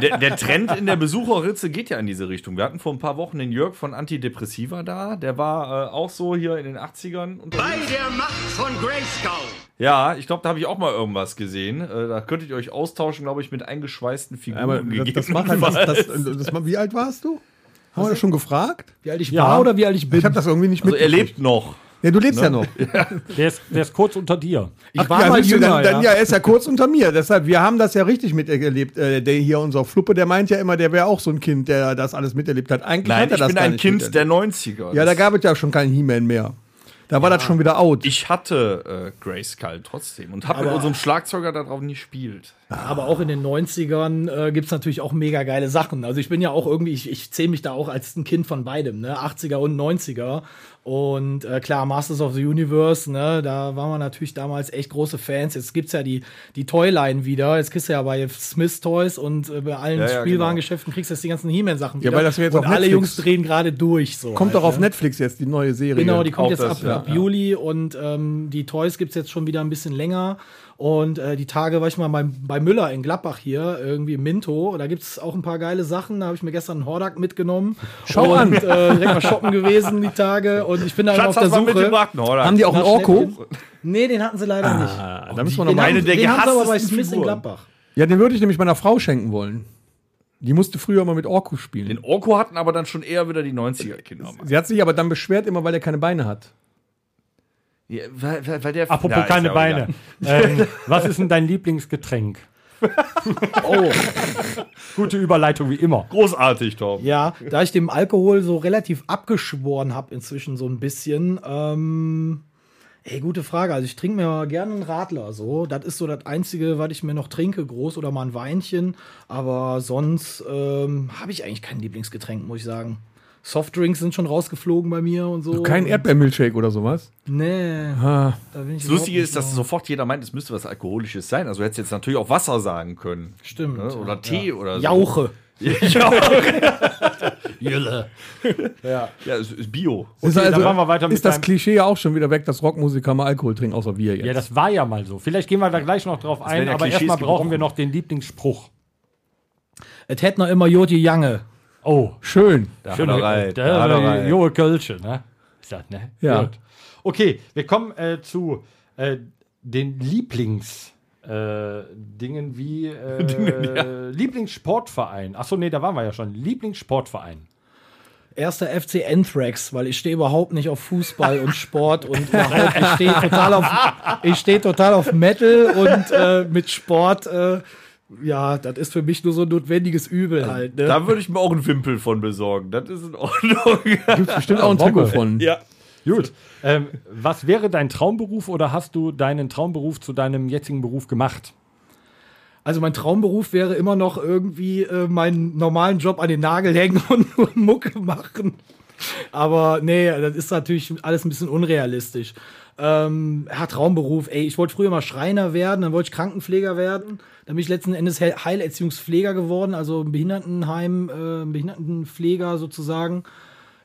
Der, der Trend in der Besucherritze geht ja in diese Richtung. Wir hatten vor ein paar Wochen den Jörg von Antidepressiva da. Der war äh, auch so hier in den 80ern unterwegs.
Bei der Macht von Grayskull.
Ja, ich glaube, da habe ich auch mal irgendwas gesehen. Äh, da könntet ihr euch austauschen, glaube ich, mit eingeschweißten Figuren.
Aber das, das war halt, *laughs* das, das, das, wie alt warst du? Haben wir das schon gefragt?
Wie alt ich
Ja.
war oder wie alt ich bin?
Ich habe das irgendwie nicht
also er lebt noch.
Ja, du lebst ja noch. *laughs*
Der ist, der ist kurz unter dir.
Ich
Ach,
war
ja,
mal jünger,
dann, dann, ja.
ja.
er ist ja kurz unter mir. Deshalb, wir haben das ja richtig miterlebt. Äh, der hier, unser Fluppe, der meint ja immer, der wäre auch so ein Kind, der das alles miterlebt hat. Eigentlich
Nein,
hat er
ich
das
bin ein Kind der 90er.
Ja, da gab es ja schon keinen He-Man mehr. Da war das schon wieder out.
ich hatte äh, Grayskull trotzdem und habe mit unserem Schlagzeuger darauf nie gespielt.
Aber auch in den 90ern äh, gibt es natürlich auch mega geile Sachen. Also ich bin ja auch irgendwie, ich, ich zähle mich da auch als ein Kind von beidem, ne? 80er und 90er. Und äh, klar, Masters of the Universe, ne, da waren wir natürlich damals echt große Fans. Jetzt gibt's ja die, die Toyline wieder. Jetzt kriegst du ja bei Smith Toys und äh, bei allen
Ja, ja,
Spielwarengeschäften kriegst du jetzt die ganzen He-Man-Sachen
Ja,
wieder.
weil das jetzt
und alle
Netflix-
Jungs drehen gerade durch. So
Kommt
halt,
doch auf
ne?
Netflix jetzt die neue Serie.
Genau, die kommt
Auch
jetzt
das,
ab, ab Juli und ähm, die Toys gibt's jetzt schon wieder ein bisschen länger. Und äh, die Tage war ich mal beim, bei Müller in Gladbach hier, irgendwie im Minto. Da gibt's auch ein paar geile Sachen. Da habe ich mir gestern einen Hordak mitgenommen.
Schau
und,
an.
Äh, direkt mal shoppen gewesen die Tage. Und ich bin da immer auf
Schatz,
der
hast du
Suche.
mitgebracht? oder?
Haben die auch einen Orko?
Nee, den hatten sie leider nicht.
Ah, da müssen wir noch mal.
Eine der
den haben sie aber bei Smith in. Gladbach.
Ja, den würde ich nämlich meiner Frau schenken wollen. Die musste früher mal mit Orko spielen.
Den Orko hatten aber dann schon eher wieder die 90er-Kinder.
Sie hat sich aber dann beschwert immer, weil er keine Beine hat.
Ja, weil, weil, weil der
Apropos
ist
keine Beine. ähm, was ist denn dein Lieblingsgetränk? *laughs*
Oh,
Gute Überleitung wie immer.
Großartig, Tom.
ja, da ich dem Alkohol so relativ abgeschworen habe inzwischen so ein bisschen. Ähm, ey, gute Frage. Also ich trinke mir gerne einen Radler so. Das ist so das Einzige, was ich mir noch trinke, groß oder mal ein Weinchen. Aber sonst ähm, habe ich eigentlich kein Lieblingsgetränk, muss ich sagen. Softdrinks sind schon rausgeflogen bei mir und so.
Kein Erdbeermilchshake oder sowas.
Nee.
Ah,
Da bin ich
Das Lustige ist, dass sofort jeder meint, es müsste was Alkoholisches sein. Also du hättest jetzt natürlich auch Wasser sagen können.
Stimmt.
Ne? Oder Tee oder so.
Jauche. *laughs* *laughs*
Jülle.
Ja, es ist Bio.
ist,
dann machen wir weiter mit
ist das Klischee ja auch schon wieder weg, dass Rockmusiker mal Alkohol trinken, außer wir jetzt.
Ja, das war ja mal so. Vielleicht gehen wir da gleich noch drauf ein,
ja
aber erstmal brauchen wir noch den Lieblingsspruch.
Es hätte noch immer Joti Jange.
Oh,
Schön.
Da
schön.
hat er rein.
Der,
Da rein.
Joe Kölsche, ne? Ist das, ne?
Ja.
Gut. Okay, wir kommen äh, zu äh, den Lieblings. Äh, Dingen wie äh, *laughs* Lieblingssportverein. Achso, nee, da waren wir ja schon. Lieblingssportverein.
Erster FC Anthrax, weil ich stehe überhaupt nicht auf Fußball und Sport und überhaupt, ich stehe total auf, ich stehe total auf Metal und äh, mit Sport, äh, ja, das ist für mich nur so ein notwendiges Übel halt. Ne?
Da würde ich mir auch einen Wimpel von besorgen. Das ist in Ordnung.
Gibt's bestimmt auch ein Trikot von.
ja.
Gut. Ähm, was wäre dein Traumberuf oder hast du deinen Traumberuf zu deinem jetzigen Beruf gemacht?
Also mein Traumberuf wäre immer noch irgendwie äh, meinen normalen Job an den Nagel hängen *laughs* und nur Mucke machen. Aber nee, das ist natürlich alles ein bisschen unrealistisch. Ähm, ja, Traumberuf, ey, ich wollte früher mal Schreiner werden, dann wollte ich Krankenpfleger werden. Dann bin ich letzten Endes Heil- Heilerziehungspfleger geworden, also Behindertenheim, äh, Behindertenpfleger sozusagen.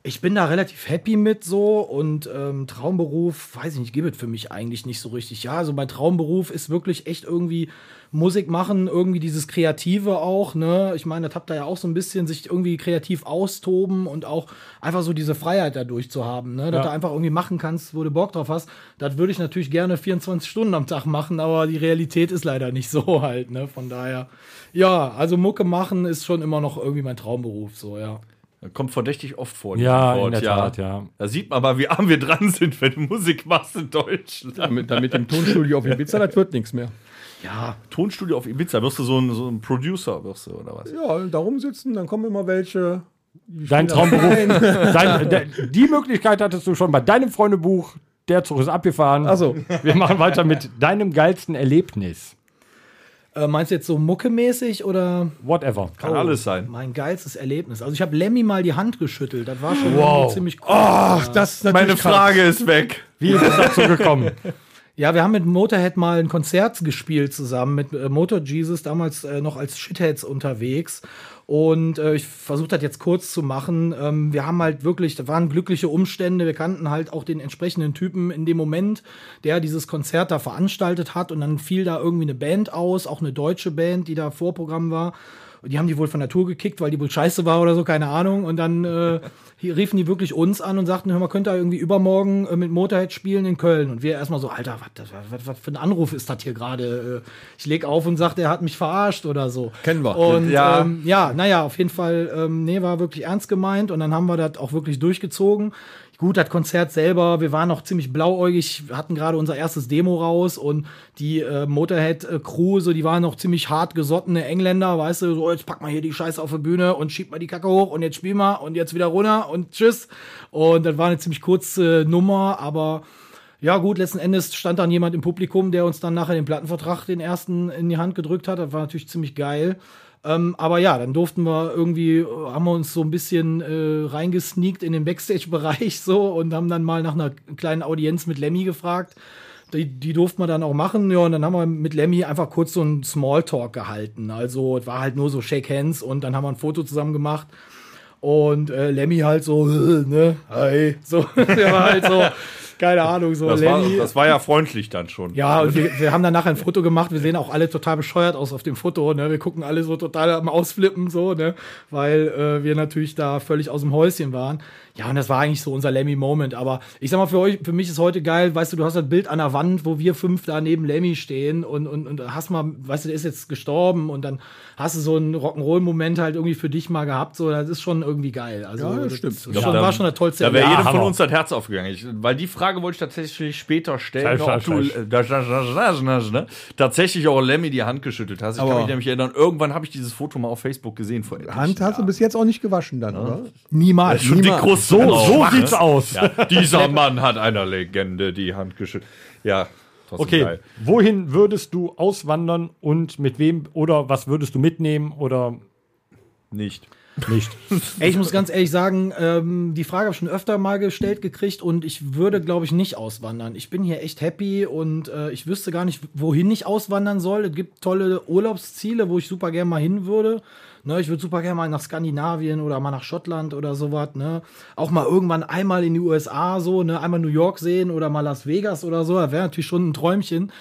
Ich bin da relativ happy mit so und ähm, Traumberuf, weiß ich nicht, gibt es für mich eigentlich nicht so richtig. Ja, also mein Traumberuf ist wirklich echt irgendwie Musik machen, irgendwie dieses Kreative auch, ne? Ich meine, das habt ihr ja auch so ein bisschen sich irgendwie kreativ austoben und auch einfach so diese Freiheit dadurch zu haben, ne? Dass
Ja.
du einfach irgendwie machen kannst, wo du Bock drauf hast. Das würde ich natürlich gerne 24 Stunden am Tag machen, aber die Realität ist leider nicht so halt, ne? Von daher, ja, also Mucke machen ist schon immer noch irgendwie mein Traumberuf, so, ja.
Kommt verdächtig oft vor. die
Ja,
Antwort,
in der Tat, ja.
Da sieht man mal, wie arm wir dran sind, wenn du Musik machst in Deutschland.
Damit, damit im Tonstudio auf Ibiza, das wird nichts mehr.
Ja,
Tonstudio auf Ibiza, wirst du so ein, so ein Producer, wirst du, oder was?
Ja, da rumsitzen, dann kommen immer welche.
Dein Traumberuf. *laughs* dein, der, die Möglichkeit hattest du schon bei deinem Freundebuch. Der Zug ist abgefahren.
Ach so.
Wir machen weiter mit deinem geilsten Erlebnis.
Äh, meinst du jetzt so muckemäßig oder?
Whatever.
Kann alles sein.
Mein geilstes Erlebnis. Also ich habe Lemmy mal die Hand geschüttelt. Das war schon
Wow.
ziemlich cool.
Ach, das ist natürlich
Meine
krass.
Frage ist weg.
Wie ist es dazu gekommen? *laughs*
Ja, wir haben mit Motorhead mal ein Konzert gespielt zusammen mit äh, Motor Jesus, damals äh, noch als Shitheads unterwegs. Und äh, ich versuche das jetzt kurz zu machen. Ähm, wir haben halt wirklich, da waren glückliche Umstände. Wir kannten halt auch den entsprechenden Typen in dem Moment, der dieses Konzert da veranstaltet hat. Und dann fiel da irgendwie eine Band aus, auch eine deutsche Band, die da Vorprogramm war. Und die haben die wohl von der Tour gekickt, weil die wohl scheiße war oder so, keine Ahnung. Und dann äh, *laughs* riefen die wirklich uns an und sagten, hör mal, könnt ihr irgendwie übermorgen äh, mit Motorhead spielen in Köln? Und wir erstmal so, Alter, was, für ein Anruf ist das hier gerade? Äh, Ich leg auf und sagt, er hat mich verarscht oder so.
Kennen wir.
Und
Ja.
ja, ähm, ja naja, auf jeden Fall, ähm, nee, war wirklich ernst gemeint und dann haben wir das auch wirklich durchgezogen. Gut, das Konzert selber, wir waren noch ziemlich blauäugig, hatten gerade unser erstes Demo raus und die äh, Motorhead-Crew, so, die waren noch ziemlich hart gesottene Engländer, weißt du, so, jetzt pack mal hier die Scheiße auf die Bühne und schieb mal die Kacke hoch und jetzt spiel mal und jetzt wieder runter und tschüss. Und das war eine ziemlich kurze Nummer, aber ja, gut, letzten Endes stand dann jemand im Publikum, der uns dann nachher den Plattenvertrag, den ersten, in die Hand gedrückt hat. Das war natürlich ziemlich geil. Ähm, aber ja, dann durften wir irgendwie, äh, haben wir uns so ein bisschen äh, reingesneakt in den Backstage-Bereich *laughs* so und haben dann mal nach einer kleinen Audienz mit Lemmy gefragt. Die, die durften wir dann auch machen, ja, und dann haben wir mit Lemmy einfach kurz so einen Smalltalk gehalten. Also, es war halt nur so Shake Hands und dann haben wir ein Foto zusammen gemacht. Und äh, Lemmy halt so, *laughs* ne, hi, so, *laughs* der war halt so, keine Ahnung, so
Das war, das war ja freundlich dann schon.
Ja, und wir, wir haben dann nachher ein Foto gemacht. Wir sehen auch alle total bescheuert aus auf dem Foto. Ne? Wir gucken alle so total am Ausflippen, so, ne? weil äh, wir natürlich da völlig aus dem Häuschen waren. Ja, und das war eigentlich so unser Lemmy-Moment. Aber ich sag mal, für euch, für mich ist heute geil, weißt du, du hast das Bild an der Wand, wo wir fünf da neben Lemmy stehen und, und, und hast mal, weißt du, der ist jetzt gestorben und dann hast du so einen Rock'n'Roll-Moment halt irgendwie für dich mal gehabt. So, das ist schon irgendwie geil. Also,
Ja, das
das
stimmt.
Das
Ich glaub,
schon,
da-
war schon der tollste
Da wäre jedem von uns das Herz aufgegangen. Ich, weil die Frage wollte ich tatsächlich später stellen, ob du äh, tatsächlich auch Lemmy die Hand geschüttelt hast. Ich kann
Aber-
mich nämlich erinnern, irgendwann habe ich dieses Foto mal auf Facebook gesehen vor
Hand hast du bis jetzt auch nicht gewaschen dann, oder?
Niemals.
Schon die
Niemals.
So,
drauf,
so sieht's aus.
Ja, dieser Mann hat einer Legende die Hand geschüttelt. Ja, trotzdem
Okay,
geil.
wohin würdest du auswandern und mit wem oder was würdest du mitnehmen oder
Nicht.
nicht? *laughs*
Ey, ich muss ganz ehrlich sagen, ähm, die Frage habe ich schon öfter mal gestellt gekriegt und ich würde, glaube ich, nicht auswandern. Ich bin hier echt happy und äh, ich wüsste gar nicht, wohin ich auswandern soll. Es gibt tolle Urlaubsziele, wo ich super gerne mal hin würde. Ne, ich würde super gerne mal nach Skandinavien oder mal nach Schottland oder sowas. Ne? Auch mal irgendwann einmal in die USA so, ne? einmal New York sehen oder mal Las Vegas oder so. Das wäre natürlich schon ein Träumchen.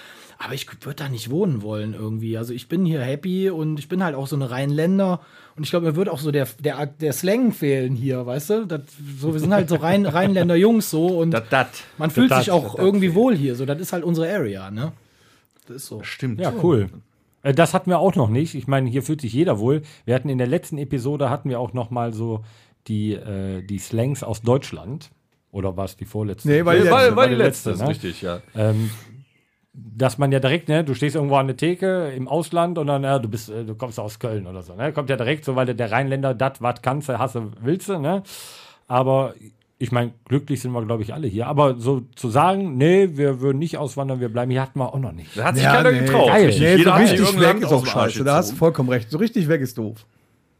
Aber ich würde da nicht wohnen wollen irgendwie. Also ich bin hier happy und ich bin halt auch so eine Rheinländer. Und ich glaube, mir würde auch so der, der, der Slang fehlen hier, weißt du? Das, so, wir sind halt so Rhein, *laughs* Rheinländer Jungs so und
Dat, dat.
man fühlt
das-
sich auch irgendwie wohl hier. So, das ist halt unsere Area, ne? Das ist so.
Stimmt.
Ja, cool. Äh, Das hatten wir auch noch nicht. Ich meine, hier fühlt sich jeder wohl. Wir hatten in der letzten Episode hatten wir auch noch mal so die, äh, die Slangs aus Deutschland. Oder war es die vorletzte?
Nee, weil die
War,
letzte,
war die
die
letzte,
letzte,
ist
ne?
richtig, ja.
ähm, dass man ja direkt, ne, du stehst irgendwo an der Theke im Ausland und dann, ja, du bist, äh, du kommst aus Köln oder so, ne? Kommt ja direkt so, weil der, der Rheinländer dat, wat kannst du, hasse, willst du, ne? Aber ich meine, glücklich sind wir, glaube ich, alle hier. Aber so zu sagen, nee, wir würden nicht auswandern, wir bleiben hier, hatten wir auch noch nicht.
Da hat sich
Ja,
keiner
nee.
getraut.
Geil.
Nee, so
Jeder sich
richtig weg ist auch scheiße. Da hast du vollkommen recht. So richtig weg ist doof.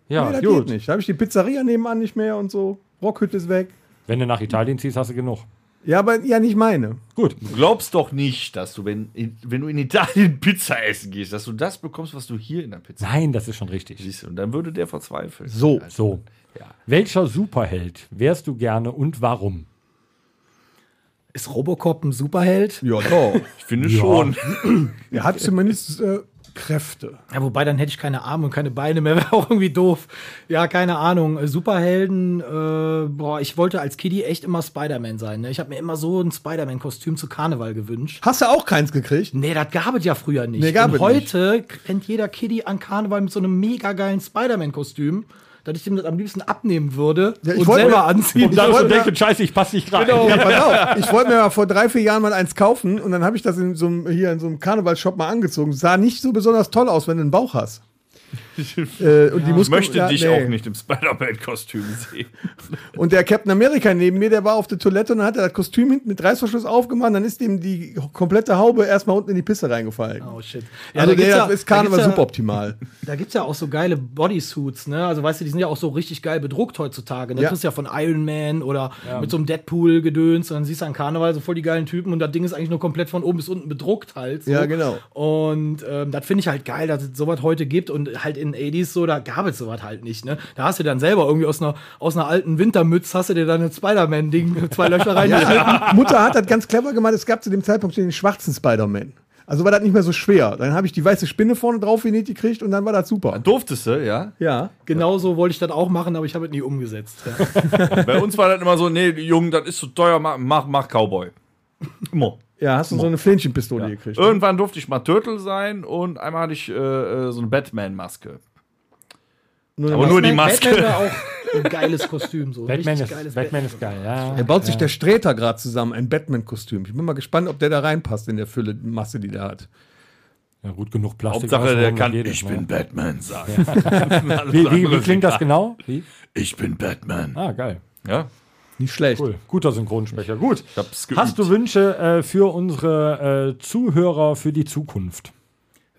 Ja,
nee, das
gut.
geht nicht. Da habe ich die Pizzeria nebenan nicht mehr und so. Rockhütte ist weg.
Wenn du nach Italien ziehst, hast du genug.
Ja, aber ja nicht meine.
Gut.
Du glaubst doch nicht, dass du, wenn, wenn du in Italien *laughs* Pizza essen gehst, dass du das bekommst, was du hier in der Pizza
Nein, das ist schon richtig.
siehst. Und dann würde der verzweifeln.
So.
So. Welcher Superheld wärst du gerne und warum?
Ist Robocop ein Superheld?
Ja, doch.
Ich finde schon. *laughs*
er hat zumindest äh, Kräfte.
Ja, wobei dann hätte ich keine Arme und keine Beine mehr, *laughs* wäre auch irgendwie doof. Ja, keine Ahnung. Äh, Superhelden, äh, boah, ich wollte als Kiddie echt immer Spider-Man sein. Ne? Ich habe mir immer so ein Spider-Man-Kostüm zu Karneval gewünscht.
Hast du auch keins gekriegt?
Nee, das gab es ja früher nicht.
Nee, gab
und
es
heute rennt jeder Kiddie an Karneval mit so einem mega geilen Spider-Man-Kostüm, dass ich dem das am liebsten abnehmen würde
Ja, ich
und
wollte
selber
mir-
anziehen.
Ich wollte mir-
scheiße, ich passe nicht rein.
Ja, pass auf. *laughs* Ich wollte mir mal vor drei, vier Jahren mal eins kaufen und dann habe ich das in so einem, hier in so einem Karnevalshop mal angezogen. Sah nicht so besonders toll aus, wenn du einen Bauch hast. *laughs* Äh, und die
Ich
Muskeln,
möchte
ja,
dich
nee.
auch nicht im Spider-Man-Kostüm sehen. *laughs*
Und der Captain America neben mir, der war auf der Toilette und dann hat er das Kostüm hinten mit Reißverschluss aufgemacht, dann ist ihm die komplette Haube erstmal unten in die Pisse reingefallen.
Oh shit.
also
da gibt's
der
ja-
ist Karneval
ja-
suboptimal. *laughs*
Da gibt's ja auch so geile Bodysuits, ne? Also weißt du, die sind ja auch so richtig geil bedruckt heutzutage. Ne?
Ja.
Das ist ja von Iron Man oder mit so einem Deadpool-Gedöns und dann siehst du an Karneval so voll die geilen Typen und das Ding ist eigentlich nur komplett von oben bis unten bedruckt halt. So.
Ja, genau.
Und ähm, das finde ich halt geil, dass es sowas heute gibt und halt in den 80s so, da gab es sowas halt nicht, ne? Da hast du dann selber irgendwie aus einer, aus einer alten Wintermütze hast du dir dann ein Spider-Man-Ding, zwei Löcher *laughs* reingeschnitten.
Mutter hat das ganz clever gemacht, es gab zu dem Zeitpunkt den schwarzen Spider-Man. Also war das nicht mehr so schwer. Dann habe ich die weiße Spinne vorne drauf genäht gekriegt und dann war das super.
Durftest du, ja?
Ja.
Genauso wollte ich das auch machen, aber ich habe es nie umgesetzt. Ja. *laughs*
Bei uns war das immer so, nee, Junge, das ist zu teuer, mach, mach, mach Cowboy. Immer.
Ja, hast du so eine Flähnchenpistole gekriegt.
Irgendwann durfte ich mal Turtle sein und einmal hatte ich äh, äh, so eine Batman-Maske.
Nur
Aber nur die Maske.
Batman war auch ein geiles Kostüm. So.
Batman ist,
geiles
Batman ist geil, ja.
Er baut sich der Sträter gerade zusammen, ein Batman-Kostüm. Ich bin mal gespannt, ob der da reinpasst in der Fülle Masse, die der hat.
ja. Gut genug Plastik.
Hauptsache, der kann,
geht es,
ich
ne?
bin Batman sagen.
Wie, wie, wie klingt das genau? Wie?
Ich bin Batman.
Ah, geil.
Ja,
Nicht schlecht.
Cool. Guter Synchronsprecher. Gut.
ich hab's geübt.
Hast du Wünsche äh, für unsere äh, Zuhörer für die Zukunft?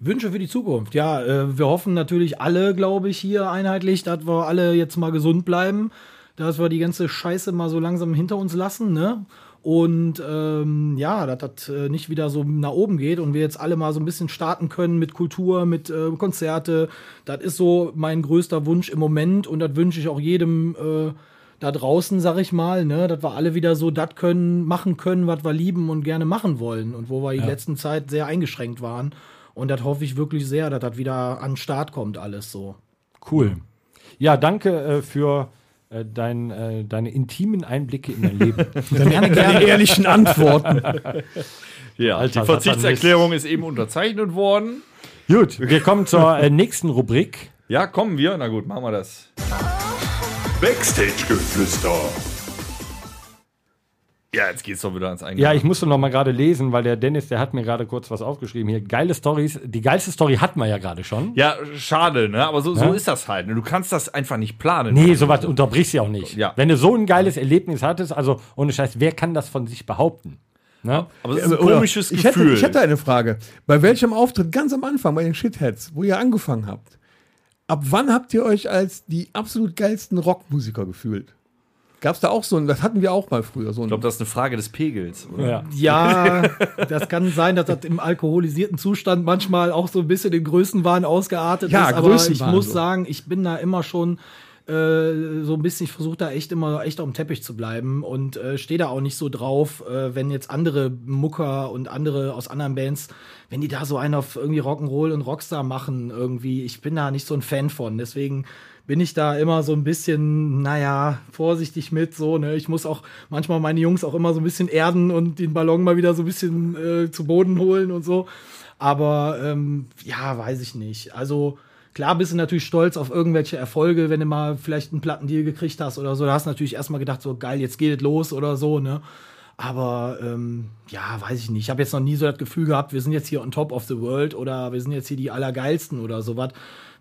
Wünsche für die Zukunft. Ja, äh, wir hoffen natürlich alle, glaube ich, hier einheitlich, dass wir alle jetzt mal gesund bleiben, dass wir die ganze Scheiße mal so langsam hinter uns lassen, ne? Und ähm, ja, dass das äh, nicht wieder so nach oben geht und wir jetzt alle mal so ein bisschen starten können mit Kultur, mit äh, Konzerte. Das ist so mein größter Wunsch im Moment und das wünsche ich auch jedem äh, da draußen, sag ich mal, ne, dass wir alle wieder so das können, machen können, was wir lieben und gerne machen wollen und wo wir die letzten Zeit sehr eingeschränkt waren. Und das hoffe ich wirklich sehr, dass das wieder an den Start kommt, alles so.
Cool. Ja, danke äh, für äh, dein, äh, deine intimen Einblicke in dein Leben. *laughs*
Gerne, gerne.
Ehrlichen Antworten.
Ja,
Alter,
die Verzichtserklärung ist eben unterzeichnet worden.
Gut, wir kommen zur äh, nächsten Rubrik.
Ja, kommen wir. Na gut, machen wir das.
Backstage-Geflüster.
Ja, jetzt geht's doch wieder ans Eingemachte.
Ja, ich musste noch mal gerade lesen, weil der Dennis, der hat mir gerade kurz was aufgeschrieben hier. Geile Stories. Die geilste Story hatten wir ja gerade schon.
Ja, schade, ne? Aber so, so
Ja.
ist das halt. Ne? Du kannst das einfach nicht planen.
Nee, sowas unterbrichst du ja auch nicht.
Ja.
Wenn du so ein geiles Erlebnis hattest, also ohne Scheiß, wer kann das von sich behaupten? Ne?
Aber es ist ein
Oder-
komisches
ich
Gefühl.
Hätte, ich hätte eine Frage. Bei welchem Auftritt ganz am Anfang, bei den Shitheads, wo ihr angefangen habt, ab wann habt ihr euch als die absolut geilsten Rockmusiker gefühlt? Gab es da auch so ein, das hatten wir auch mal früher, so ein
ich glaube, das ist eine Frage des Pegels. Oder?
Ja.
Ja, *laughs* das kann sein, dass das im alkoholisierten Zustand manchmal auch so ein bisschen den Größenwahn ausgeartet
Ja,
ist. Aber ich muss
so.
sagen, ich bin da immer schon äh, so ein bisschen, ich versuche da echt immer echt auf dem Teppich zu bleiben und äh, stehe da auch nicht so drauf, äh, wenn jetzt andere Mucker und andere aus anderen Bands, wenn die da so einen auf irgendwie Rock'n'Roll und Rockstar machen, irgendwie, ich bin da nicht so ein Fan von. Deswegen bin ich da immer so ein bisschen, naja, vorsichtig mit, so, ne. Ich muss auch manchmal meine Jungs auch immer so ein bisschen erden und den Ballon mal wieder so ein bisschen äh, zu Boden holen und so. Aber ähm, ja, weiß ich nicht. Also klar bist du natürlich stolz auf irgendwelche Erfolge, wenn du mal vielleicht einen Plattendeal gekriegt hast oder so. Da hast du natürlich erstmal gedacht, so geil, jetzt geht es los oder so, ne? Aber ähm, ja, weiß ich nicht. Ich habe jetzt noch nie so das Gefühl gehabt, wir sind jetzt hier on top of the world oder wir sind jetzt hier die Allergeilsten oder sowas.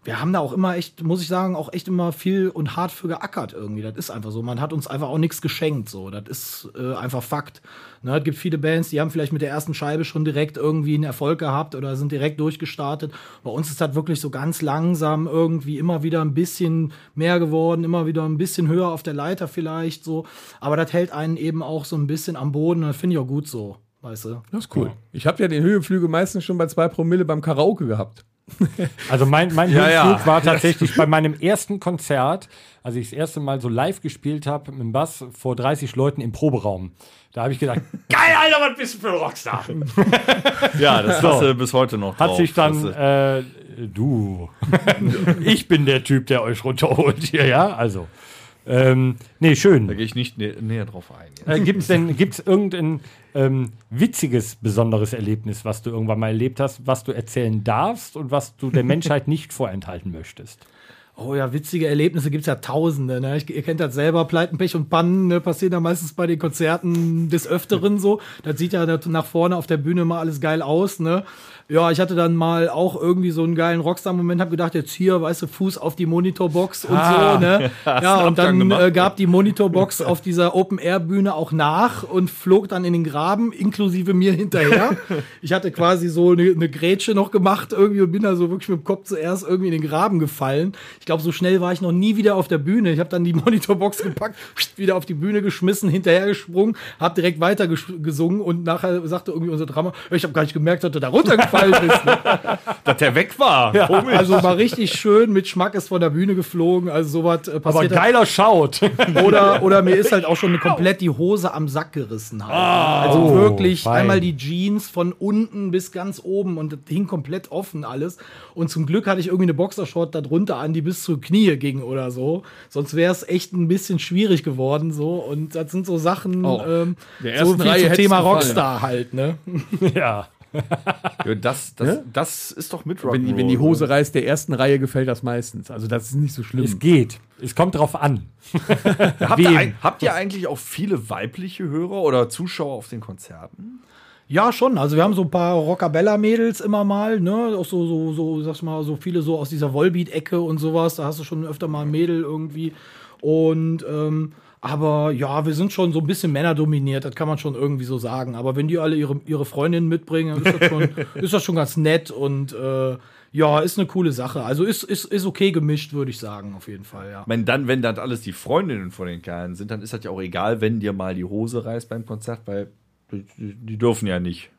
Wir haben da auch immer echt, muss ich sagen, auch echt immer viel und hart für geackert irgendwie. Das ist einfach so. Man hat uns einfach auch nichts geschenkt. So, das ist äh, einfach Fakt. Ne, es gibt viele Bands, die haben vielleicht mit der ersten Scheibe schon direkt irgendwie einen Erfolg gehabt oder sind direkt durchgestartet. Bei uns ist das wirklich so ganz langsam irgendwie immer wieder ein bisschen mehr geworden, immer wieder ein bisschen höher auf der Leiter vielleicht so. Aber das hält einen eben auch so ein bisschen am Boden. und Das finde ich auch gut so, weißt du.
Das ist cool. Ich habe ja den Höhenflüge meistens schon bei zwei Promille beim Karaoke gehabt.
Also mein, mein
Ja, ja.
war tatsächlich bei meinem ersten Konzert, als ich das erste Mal so live gespielt habe mit dem Bass vor 30 Leuten im Proberaum. Da habe ich gedacht, *laughs* geil, Alter, was bist du für ein Rockstar?
Ja, das hast du bis heute noch
Hat
drauf.
sich dann, äh, du, ich bin der Typ, der euch runterholt hier, ja, also. Ähm, nee, schön.
da gehe ich nicht nä näher drauf ein.
Äh, Gibt es denn gibt's irgendein ähm, witziges, besonderes Erlebnis, was du irgendwann mal erlebt hast, was du erzählen darfst und was du der *laughs* Menschheit nicht vorenthalten möchtest?
Oh ja, witzige Erlebnisse gibt's ja tausende. Ne? Ich, ihr kennt das selber, Pleiten, Pech und Pannen ne? passieren ja meistens bei den Konzerten des Öfteren so. Das sieht ja nach vorne auf der Bühne mal alles geil aus. Ne? Ja, ich hatte dann mal auch irgendwie so einen geilen Rockstar-Moment, habe gedacht, jetzt hier, weißt du, Fuß auf die Monitorbox und
Ah.
so, ne? *laughs* Ja, und dann
gemacht.
äh, gab die Monitorbox auf dieser Open-Air-Bühne auch nach und flog dann in den Graben, inklusive mir hinterher. *laughs* ich hatte quasi so eine, eine Grätsche noch gemacht irgendwie und bin da so wirklich mit dem Kopf zuerst irgendwie in den Graben gefallen. Ich glaube, so schnell war ich noch nie wieder auf der Bühne. Ich habe dann die *laughs* Monitorbox gepackt, wieder auf die Bühne geschmissen, hinterhergesprungen, habe direkt weiter ges- gesungen und nachher sagte irgendwie unser Drama, ich habe gar nicht gemerkt, dass du da runtergefallen bist. Ne? *laughs*
Dass der weg war. Komisch.
Also war richtig schön mit Schmack ist von der Bühne geflogen. Also sowas äh,
Aber
passiert.
geiler Schaut. *laughs*
Oder, oder mir ist halt auch schon komplett die Hose am Sack gerissen. Halt. also
Oh,
wirklich
fein.
einmal die Jeans von unten bis ganz oben und das hing komplett offen alles. Und zum Glück hatte ich irgendwie eine Boxershort da drunter an, die bis zur Knie ging oder so. Sonst wäre es echt ein bisschen schwierig geworden so. Und das sind so Sachen,
Oh.
ähm, so viel
Reihe
zum Thema
gefallen.
Rockstar halt, ne? *laughs*
ja. *laughs*
Ja, das, das, das ist doch mit
Wenn die, wenn die Hose reißt, der ersten Reihe gefällt das meistens. Also das ist nicht so schlimm.
Es geht. Es kommt drauf an. *laughs*
Habt ihr, ein- habt ihr eigentlich auch viele weibliche Hörer oder Zuschauer auf den Konzerten?
Ja, schon. Also wir haben so ein paar Rockabella-Mädels immer mal, ne? Auch so, so, so, sag's mal, so viele so aus dieser Volbeat-Ecke und sowas. Da hast du schon öfter mal ein Mädel irgendwie. Und ähm, aber ja, wir sind schon so ein bisschen männerdominiert, das kann man schon irgendwie so sagen. Aber wenn die alle ihre, ihre Freundinnen mitbringen, dann ist das schon, *laughs* ist das schon ganz nett und äh, ja, ist eine coole Sache. Also ist, ist, ist okay gemischt, würde ich sagen, auf jeden Fall, ja.
Meine, dann, wenn das alles die Freundinnen von den Kerlen sind, dann ist das ja auch egal, wenn dir mal die Hose reißt beim Konzert, weil die, die, dürfen ja nicht.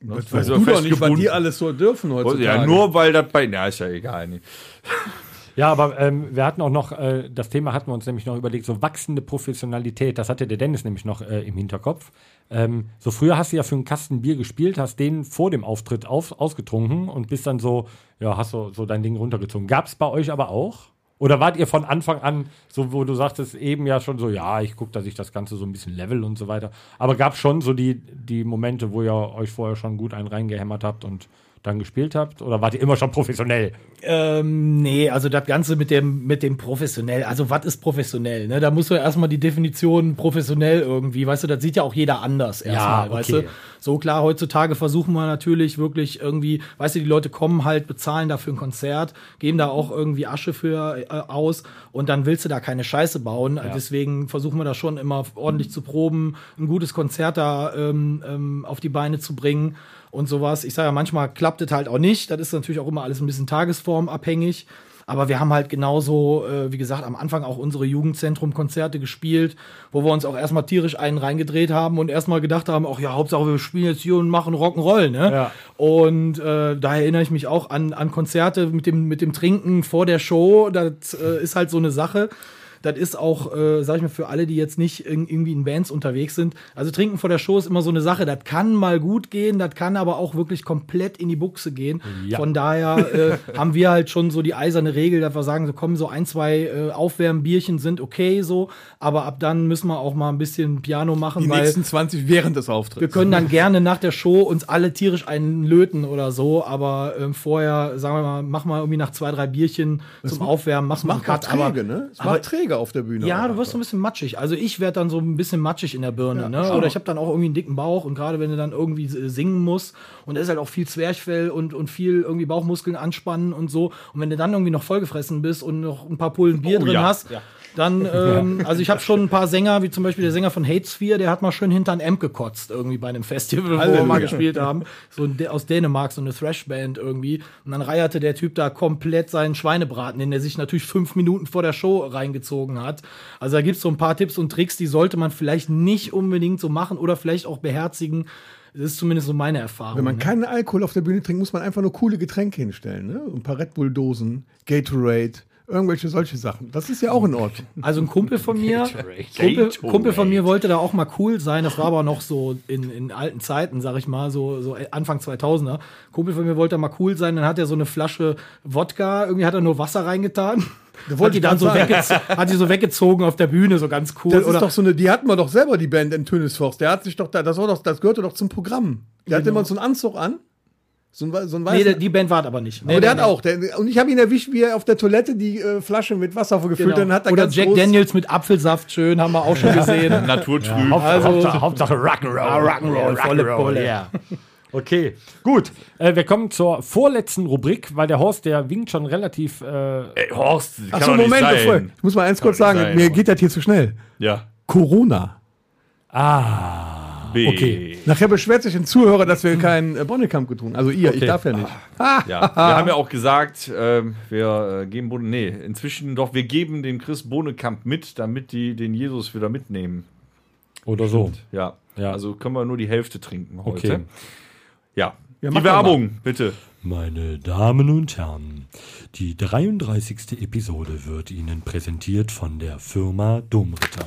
Ne?
Weißt
Also
du doch nicht, was
festgebunden.
die alles so dürfen heutzutage.
Ja, nur weil das bei. Ja, ist ja egal. *laughs*
Ja, aber ähm, wir hatten auch noch, äh, das Thema hatten wir uns nämlich noch überlegt, so wachsende Professionalität, das hatte der Dennis nämlich noch äh, im Hinterkopf. Ähm, so früher hast du ja für einen Kasten Bier gespielt, hast den vor dem Auftritt auf, ausgetrunken und bist dann so, ja, hast so, so dein Ding runtergezogen. Gab es bei euch aber auch? Oder wart ihr von Anfang an, so wo du sagtest eben ja schon so, ja, ich gucke, dass ich das Ganze so ein bisschen level und so weiter. Aber gab es schon so die, die Momente, wo ihr euch vorher schon gut einen reingehämmert habt und dann gespielt habt? Oder wart ihr immer schon professionell?
Ähm, nee, also das Ganze mit dem, mit dem professionell, also was ist professionell? Ne? Da musst du ja erstmal die Definition professionell irgendwie, weißt du, das sieht ja auch jeder anders erstmal, weißt
okay.
du? So klar, heutzutage versuchen wir natürlich wirklich irgendwie, weißt du, die Leute kommen halt, bezahlen dafür ein Konzert, geben da auch irgendwie Asche für äh, aus und dann willst du da keine Scheiße bauen. Deswegen versuchen wir da schon immer ordentlich zu proben, ein gutes Konzert da ähm, ähm, auf die Beine zu bringen und sowas. Ich sage ja, manchmal klappt es halt auch nicht. Das ist natürlich auch immer alles ein bisschen tagesformabhängig. Aber wir haben halt genauso, äh, wie gesagt, am Anfang auch unsere Jugendzentrum-Konzerte gespielt, wo wir uns auch erstmal tierisch einen reingedreht haben und erstmal gedacht haben, ach ja, Hauptsache wir spielen jetzt hier und machen Rock'n'Roll, ne?
Ja.
Und äh, da erinnere ich mich auch an, an Konzerte mit dem, mit dem Trinken vor der Show. Das äh, ist halt so eine Sache. Das ist auch, äh, sag ich mal, für alle, die jetzt nicht in, irgendwie in Bands unterwegs sind. Also trinken vor der Show ist immer so eine Sache. Das kann mal gut gehen, das kann aber auch wirklich komplett in die Buchse gehen.
Ja.
Von daher äh, *laughs* haben wir halt schon so die eiserne Regel, dass wir sagen, so kommen so ein, zwei äh, Aufwärmbierchen sind okay so, aber ab dann müssen wir auch mal ein bisschen Piano machen,
Die
weil
nächsten 20 während des Auftritts.
wir können dann gerne nach der Show uns alle tierisch einen löten oder so, aber ähm, vorher, sagen wir mal, mach mal irgendwie nach zwei, drei Bierchen zum Aufwärmen, mach mal einen Cut.
träge,
aber,
ne? Es
aber-
macht träge auf der Bühne.
ja, du wirst so ein bisschen matschig. Also ich werde dann so ein bisschen matschig in der Birne, ne?
schon.
Oder ich habe dann auch irgendwie einen dicken Bauch und gerade wenn du dann irgendwie singen musst und da ist halt auch viel Zwerchfell und, und viel irgendwie Bauchmuskeln anspannen und so. Und wenn du dann irgendwie noch vollgefressen bist und noch ein paar Pullen Bier
Oh,
drin
ja,
hast, dann, *laughs* ähm, also ich habe schon ein paar Sänger, wie zum Beispiel der Sänger von Hatesphere, der hat mal schön hinter ein Amp gekotzt irgendwie bei einem Festival, wo wir mal gespielt haben. So ein, aus Dänemark, so eine Thrash-Band irgendwie. Und dann reierte der Typ da komplett seinen Schweinebraten, den er sich natürlich fünf Minuten vor der Show reingezogen hat. Also da gibt's so ein paar Tipps und Tricks, die sollte man vielleicht nicht unbedingt so machen oder vielleicht auch beherzigen. Das ist zumindest so meine Erfahrung.
Wenn man
ne?
keinen Alkohol auf der Bühne trinkt, muss man einfach nur coole Getränke hinstellen. Ne? Ein paar Red Bull-Dosen, Gatorade, irgendwelche solche Sachen. Das ist ja auch in Ordnung.
Also ein Kumpel von mir, Kumpel, Kumpel von mir wollte da auch mal cool sein. Das war aber noch so in, in alten Zeiten, sag ich mal, so, so Anfang 2000er. Kumpel von mir wollte da mal cool sein. Dann hat er so eine Flasche Wodka, irgendwie hat er nur Wasser reingetan.
wollte
Hat die dann so hat die so weggezogen auf der Bühne, so ganz cool.
Das ist
Oder
doch so eine, die hatten wir doch selber, die Band in Tönisforst. Der hat sich doch da, das war doch, das gehörte doch zum Programm. Der hatte immer so einen Anzug an. So ein, so ein
nee, der, die Band war aber nicht. Nee,
aber der
nee,
hat auch. Der, und ich habe ihn erwischt, wie er auf der Toilette die äh, Flasche mit Wasser gefüllt
Genau.
hat. Er
Oder
ganz
Jack
groß-
Daniels mit Apfelsaft, schön, haben wir auch schon gesehen. *laughs*
Naturtrüb.
Hauptsache,
Also-
Hauptsache, Hauptsache Rock'n'Roll.
Rock'n'Roll, volle Pulle.
Yeah. *laughs* Okay, gut. Äh, wir kommen zur vorletzten Rubrik, weil der Horst, der winkt schon relativ. Äh,
Ey, Horst, kann
Achso,
doch nicht
Moment,
sein.
bevor, ich muss mal eins kurz
nicht
sagen,
sein,
mir geht das hier zu schnell.
Ja.
Corona.
B.
Okay.
Nachher beschwert sich ein Zuhörer, dass wir keinen äh, Bonnekamp getrun haben. Also ihr, ich
Okay.
darf ja nicht.
Ja, wir haben ja auch gesagt, ähm, wir äh, geben Bohne, nee, inzwischen doch, wir geben dem Chris Bohnekamp mit, damit die den Jesus wieder mitnehmen.
oder so.
Ja.
Ja.
Also können wir nur die Hälfte trinken heute.
Okay.
Ja.
Ja,
die Werbung, bitte.
Meine Damen und Herren, die 33. Episode wird Ihnen präsentiert von der Firma Domritter.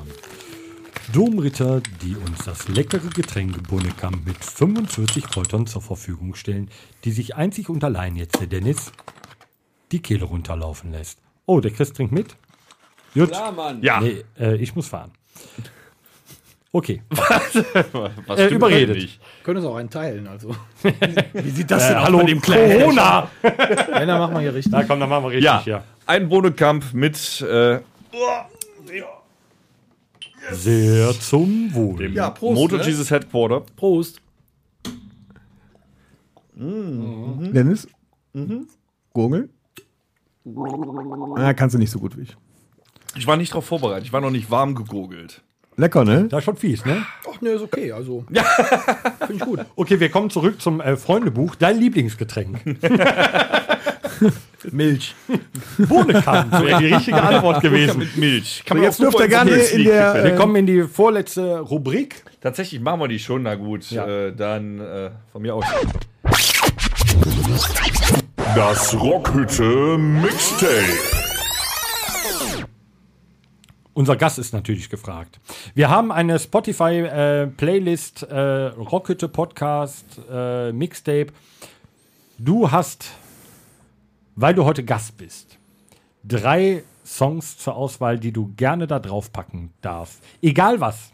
Domritter, die uns das leckere Getränk Bonnekamp mit 45 Kräutern zur Verfügung stellen, die sich einzig und allein jetzt der Dennis die Kehle runterlaufen lässt. Oh, der Chris trinkt mit? Gut.
Ja.
Nee, äh, ich muss fahren. Okay. *laughs*
Was
Äh,
stimmt
überredet.
eigentlich?
Können es auch einen teilen, also. *laughs*
Wie sieht das denn hallo, dem Corona?
Wenn, dann machen wir hier richtig.
Na komm, dann machen wir richtig,
Ja,
ja.
ein Bohnekamp mit äh,
Sehr zum Wohl.
dem
Ja, Prost,
Motor
ne?
Jesus Headquarter.
Prost.
Dennis? Gurgeln? Ah, kannst du nicht so gut wie ich.
Ich war nicht darauf vorbereitet, ich war noch nicht warm gegurgelt.
Lecker, ne?
Das ist schon fies, ne?
Ach, ne, ist okay, also. Ja. Finde ich gut.
Okay, wir kommen zurück zum äh, Freundebuch. Dein Lieblingsgetränk. *laughs* *laughs*
Milch.
Bohnenkamp *laughs* wäre die richtige Antwort gewesen.
Mit Milch. Kann
So,
man
jetzt dürft ihr gerne in der,
kippen.
Wir
äh,
kommen in die vorletzte Rubrik.
Tatsächlich machen wir die schon, na gut.
Ja.
Äh, dann äh, von mir aus.
Das Rockhütte Mixtape.
Unser Gast ist natürlich gefragt. Wir haben eine Spotify-Playlist, äh, Rockhütte Podcast, äh, Mixtape. Du hast, weil du heute Gast bist, drei Songs zur Auswahl, die du gerne da drauf packen darfst. Egal was.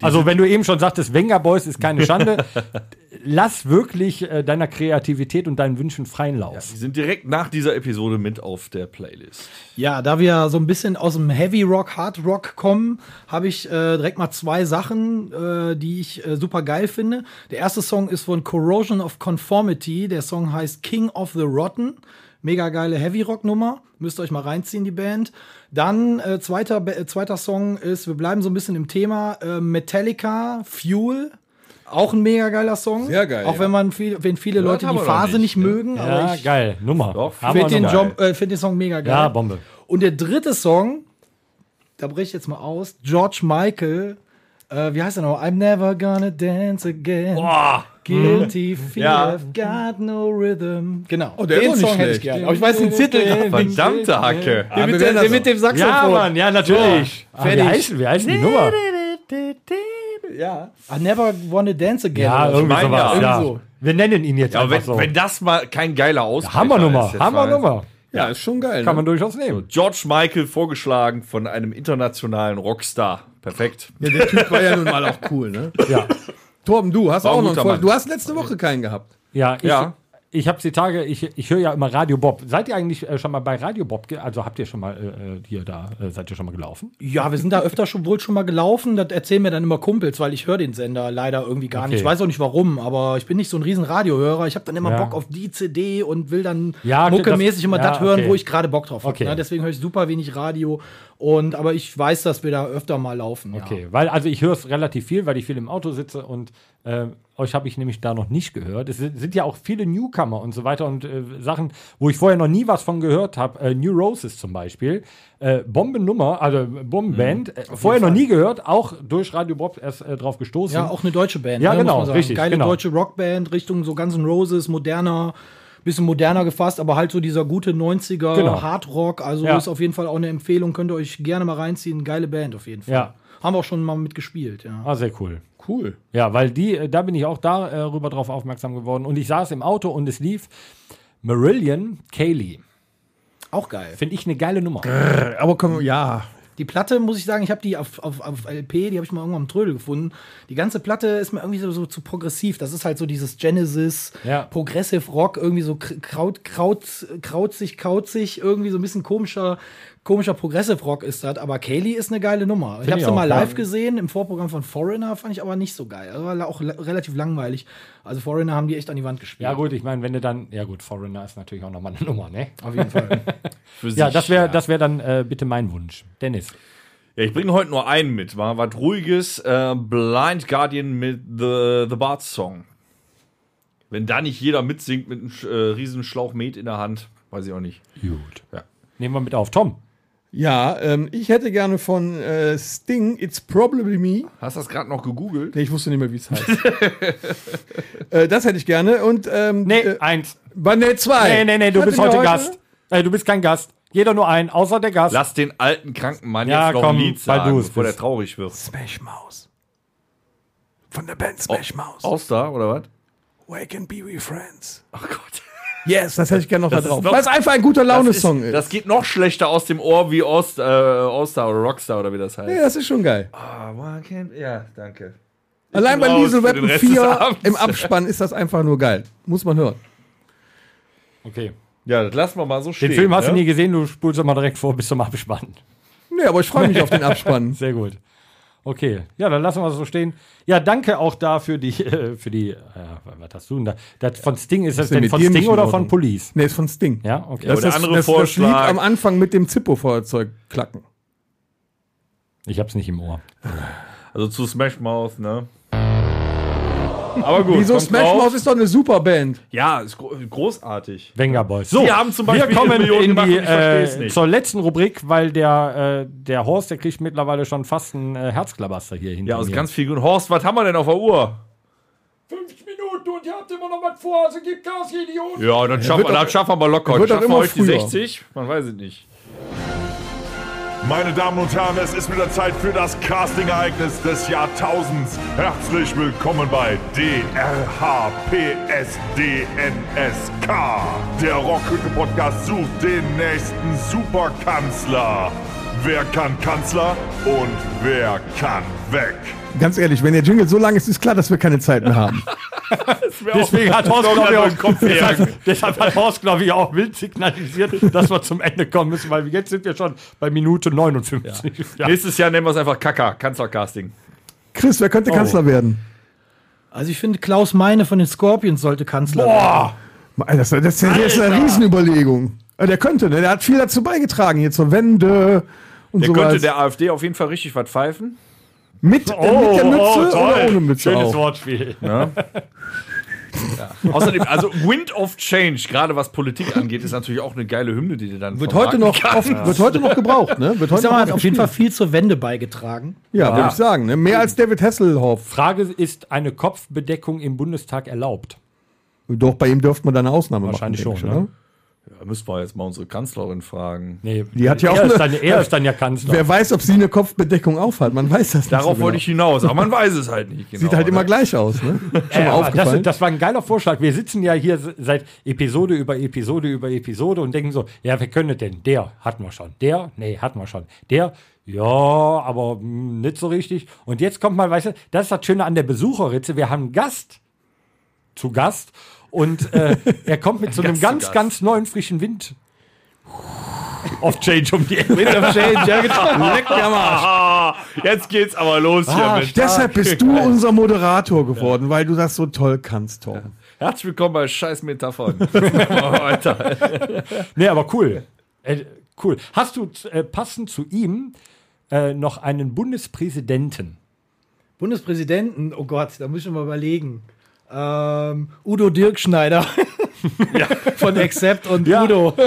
also, wenn du eben schon sagtest, Wenger Boys ist keine Schande, *laughs* lass wirklich äh, deiner Kreativität und deinen Wünschen freien Lauf.
Die sind direkt nach dieser Episode mit auf der Playlist.
Ja, da wir so ein bisschen aus dem Heavy Rock, Hard Rock kommen, habe ich äh, direkt mal zwei Sachen, äh, die ich äh, super geil finde. Der erste Song ist von Corrosion of Conformity. Der Song heißt King of the Rotten. Mega geile Heavy Rock Nummer. Müsst ihr euch mal reinziehen, die Band. Dann äh, zweiter, äh, zweiter Song ist, wir bleiben so ein bisschen im Thema, äh, Metallica, Fuel. Auch ein mega geiler Song.
Sehr geil,
Auch
ja.
wenn man viel, wenn viele Leute die Phase
nicht,
nicht, mögen, aber
Ja,
ich
geil. Nummer.
Doch,
wir
finde den. Job- äh, find den Song mega geil.
Ja, Bombe.
Und der dritte Song, da breche ich jetzt mal aus, George Michael, äh, wie heißt er noch? I'm never gonna dance again. Guilty fear,
Ja.
I've got no rhythm. Genau.
Oh, der ist
den
auch nicht
Song hätte ich
schlecht.
gerne. Aber ich weiß den Titel nicht.
Verdammte Hacke.
Den
wir
mit, der, mit dem Saxophon.
Ja, Mann, ja, natürlich. Ah, wie,
Fertig.
heißt, wie heißt die Nummer?
Ja. I never wanna dance again.
Ja,
so.
irgendwie
mein
sowas.
ja.
So.
Wir nennen ihn jetzt
Ja, aber
einfach
wenn,
so.
wenn das mal kein geiler
Hammernummer,
ist, jetzt
Hammernummer.
mal-
Ja, ist schon geil.
Kann
ne?
man durchaus nehmen.
George Michael vorgeschlagen von einem internationalen Rockstar. Perfekt.
Ja, der Typ war ja nun mal auch cool, ne?
Ja,
Torben, du hast auch noch einen Voll. Du hast letzte Woche keinen gehabt.
ja, ich,
Ja.
Ich habe die Tage, ich, ich höre ja immer Radio Bob. Seid ihr eigentlich äh, schon mal bei Radio Bob? Also habt ihr schon mal äh, hier da, äh, seid ihr schon mal gelaufen?
Ja, wir sind da öfter schon wohl schon mal gelaufen. Das erzählen mir dann immer Kumpels, weil ich höre den Sender leider irgendwie gar
Okay.
nicht. Ich weiß auch nicht warum, aber ich bin nicht so ein riesen Radiohörer. Ich habe dann immer
Ja.
Bock auf die CD und will dann
Ja,
muckemäßig immer
ja,
das hören,
okay.
wo ich gerade Bock drauf habe.
Okay.
Ne? Deswegen höre ich super wenig Radio. Und aber ich weiß, dass wir da öfter mal laufen. Ja.
Okay, weil also ich höre es relativ viel, weil ich viel im Auto sitze und äh, euch habe ich nämlich da noch nicht gehört. Es sind, sind ja auch viele Newcomer und so weiter und äh, Sachen, wo ich vorher noch nie was von gehört habe. Äh, New Roses zum Beispiel. Äh, Bombennummer, also Bombenband. äh, vorher noch nie gehört, auch durch Radio Bob erst äh, drauf gestoßen.
Ja, auch eine deutsche Band.
Ja,
ne,
genau, richtig,
Geile
genau.
deutsche Rockband, Richtung so Guns N' Roses, moderner, bisschen moderner gefasst, aber halt so dieser gute 90er
Genau.
Hardrock. Also
Ja.
ist auf jeden Fall auch eine Empfehlung, könnt ihr euch gerne mal reinziehen. Geile Band auf jeden Fall.
Ja.
Haben wir auch schon mal mitgespielt, ja.
Ah, sehr cool.
Cool.
Ja, weil die, äh, da bin ich auch darüber drauf aufmerksam geworden. Und ich saß im Auto und es lief Marillion Kaylee.
Auch geil.
Finde ich eine geile Nummer.
Aber komm, ja.
Die Platte, muss ich sagen, ich habe die auf, auf, auf LP, die habe ich mal irgendwann am Trödel gefunden. Die ganze Platte ist mir irgendwie so, so zu progressiv. Das ist halt so dieses Genesis,
Ja.
Progressive Rock, irgendwie so kr- kraut, kraut, krautzig, kauzig, irgendwie so ein bisschen komischer komischer Progressive Rock ist das, aber Kaylee ist eine geile Nummer. ich habe sie mal
ja.
live gesehen im Vorprogramm von Foreigner, fand ich aber nicht so geil. Also war auch la- relativ langweilig. Also Foreigner haben die echt an die Wand gespielt.
Ja, gut, ich meine, wenn du dann, ja gut, Foreigner ist natürlich auch nochmal eine Nummer, ne?
Auf jeden Fall. *laughs*
Für
Ja,
sich,
das wäre das wär dann äh, bitte mein Wunsch. Dennis.
Ja, ich bringe heute nur einen mit. War was ruhiges. Äh, Blind Guardian mit The, The Bard Song. Wenn da nicht jeder mitsingt mit einem äh, riesen Schlauch Met in der Hand, weiß ich auch nicht.
Gut.
Ja.
Nehmen wir mit auf. Tom.
Ja, ähm, ich hätte gerne von äh, Sting, It's Probably Me.
Hast du das gerade noch gegoogelt?
Nee, ich wusste nicht mehr, wie es heißt. *laughs* äh, das hätte ich gerne. Und ähm,
Nee,
äh,
eins.
bei nee, zwei.
Nee, nee, nee, du
Hatten
bist
wir
heute Gast. Äh, du bist kein Gast. Jeder nur ein, außer der Gast.
Lass den alten kranken Mann
Ja,
jetzt noch
komm,
ein Lied sagen, bevor der traurig wird.
Smash Mouse. Von der Band Smash Mouse.
Aus da, oder was?
Wake and be we friends.
Ach Gott.
Yes, das hätte ich gerne noch da
ist
drauf.
noch-
Weil es einfach ein guter
Das,
Laune-Song
ist,
ist.
das geht noch schlechter aus dem Ohr wie Ost, äh, All-Star oder Rockstar oder wie das heißt.
ja, das ist schon geil.
Ah, one can- ja, danke.
Allein bei Liesel Weapon
Rest des
4
Abends.
im Abspann ist das einfach nur geil. Muss man hören.
Okay.
Ja, das lassen wir mal so stehen.
Den Film hast
ne?
du nie gesehen, du spulst immer direkt vor bis zum Abspann.
Nee, aber ich freue mich auf den Abspann. *laughs*
Sehr gut. Okay, ja, dann lassen wir es so stehen. Ja, danke auch da für die, *laughs* äh, für die, äh, was hast du denn da? Das von Sting, ist das
denn
denn von Sting oder
Ordnung?
von Police?
Nee, ist von Sting.
Ja, okay.
Das
der
ist das,
andere
das, das Lied
Vorschlag-
am Anfang mit dem Zippo-Feuerzeug klacken.
Ich hab's nicht im Ohr.
Also zu Smash Mouth, ne? Aber gut.
Wieso Smash. Mouth ist doch eine super Band.
Ja, ist gro großartig.
Venga Boys. So,
Wir haben zum Beispiel
wir kommen in
gemacht
die, äh,
nicht.
zur letzten Rubrik, weil der, äh, der Horst, der kriegt mittlerweile schon fast einen äh, Herzklabaster hier hinter
Ja, aus
mir.
ganz viel Grund. Horst, was haben wir denn auf der Uhr?
50 Minuten und ihr habt immer noch was vor, also gibt Gas, ihr Idiot.
Ja, dann schaffen,
wird
wir,
doch-
das schaffen wir locker.
er wird doch
Schaffen wir
immer
euch die
früher.
60? Man weiß es nicht.
Meine Damen und Herren, es ist wieder Zeit für das Casting-Ereignis des Jahrtausends. Herzlich willkommen bei DRHPSDNSK. Der Rockhütte-Podcast sucht den nächsten Superkanzler. Wer kann Kanzler und wer kann weg?
Ganz ehrlich, wenn der Jingle so lang ist, ist klar, dass wir keine Zeit mehr haben. *laughs*
Deswegen hat Horst,
Doch,
glaube ich,
hat
auch,
Kopf
deshalb, deshalb hat Horst, glaube ich, auch wild signalisiert, dass wir zum Ende kommen müssen, weil jetzt sind wir schon bei Minute 59. Ja.
Nächstes Jahr nennen wir es einfach Kaka, Kanzlercasting.
Chris, wer könnte Kanzler werden?
Also ich finde, Klaus Meine von den Scorpions sollte Kanzler werden.
Das, das, das, das ist eine Riesenüberlegung. Der könnte, ne? Der hat viel dazu beigetragen, hier zur Wende und
Der
sowas.
könnte der AfD auf jeden Fall richtig was pfeifen.
Mit, äh,
Oh,
mit der Mütze oder ohne Mütze
Schönes
auch?
Wortspiel. *laughs*
Außerdem, also Wind of Change, gerade was Politik angeht, ist natürlich auch eine geile Hymne, die du dann
Wird heute, noch oft, wird heute noch gebraucht, ne? Wird
Ich
heute
sag
noch
mal, auf jeden Fall viel zur Wende beigetragen.
Ja, würde ich sagen. Ne? Mehr als David Hasselhoff.
Frage ist eine Kopfbedeckung im Bundestag erlaubt?
Doch, bei ihm dürfte man da eine Ausnahme
Wahrscheinlich
machen.
schon,
denke
ne?
Oder?
Müssten wir jetzt mal unsere Kanzlerin fragen.
Nee,
Die hat ja auch
er, ist
eine-
dann, er ist dann ja Kanzler.
Wer weiß, ob sie eine Kopfbedeckung aufhat. Man weiß das nicht.
Darauf
so genau.
wollte ich hinaus, aber man weiß es halt nicht *laughs* genau.
Sieht halt immer
ne?
gleich aus, ne? *laughs* Schon mal aufgefallen.
das, das war ein geiler Vorschlag. Wir sitzen ja hier seit Episode über Episode über Episode und denken so, ja, wer könnte denn? Der hatten wir schon. Der? Nee, hatten wir schon. Der? Ja, aber hm, nicht so richtig. Und jetzt kommt mal, weißt du, das ist das Schöne an der Besucherritze. Wir haben einen Gast zu Gast und äh, er kommt mit so einem ganz, ganz neuen frischen Wind. Auf Change um die Ecke. *laughs*
Leck mir am Arsch.
Ah, jetzt geht's aber los hier
Ah,
mit.
Deshalb bist du unser Moderator geworden, weil du das so toll kannst, Tom.
Herzlich willkommen bei Scheiß Metaphern. *laughs* Alter.
Nee, aber cool. Äh, cool. Hast du äh, passend zu ihm äh, noch einen Bundespräsidenten?
Bundespräsidenten, oh Gott, da muss ich mal überlegen. Ähm, Udo Dirkschneider *laughs* *laughs* von Accept und
Ja.
Udo. *laughs*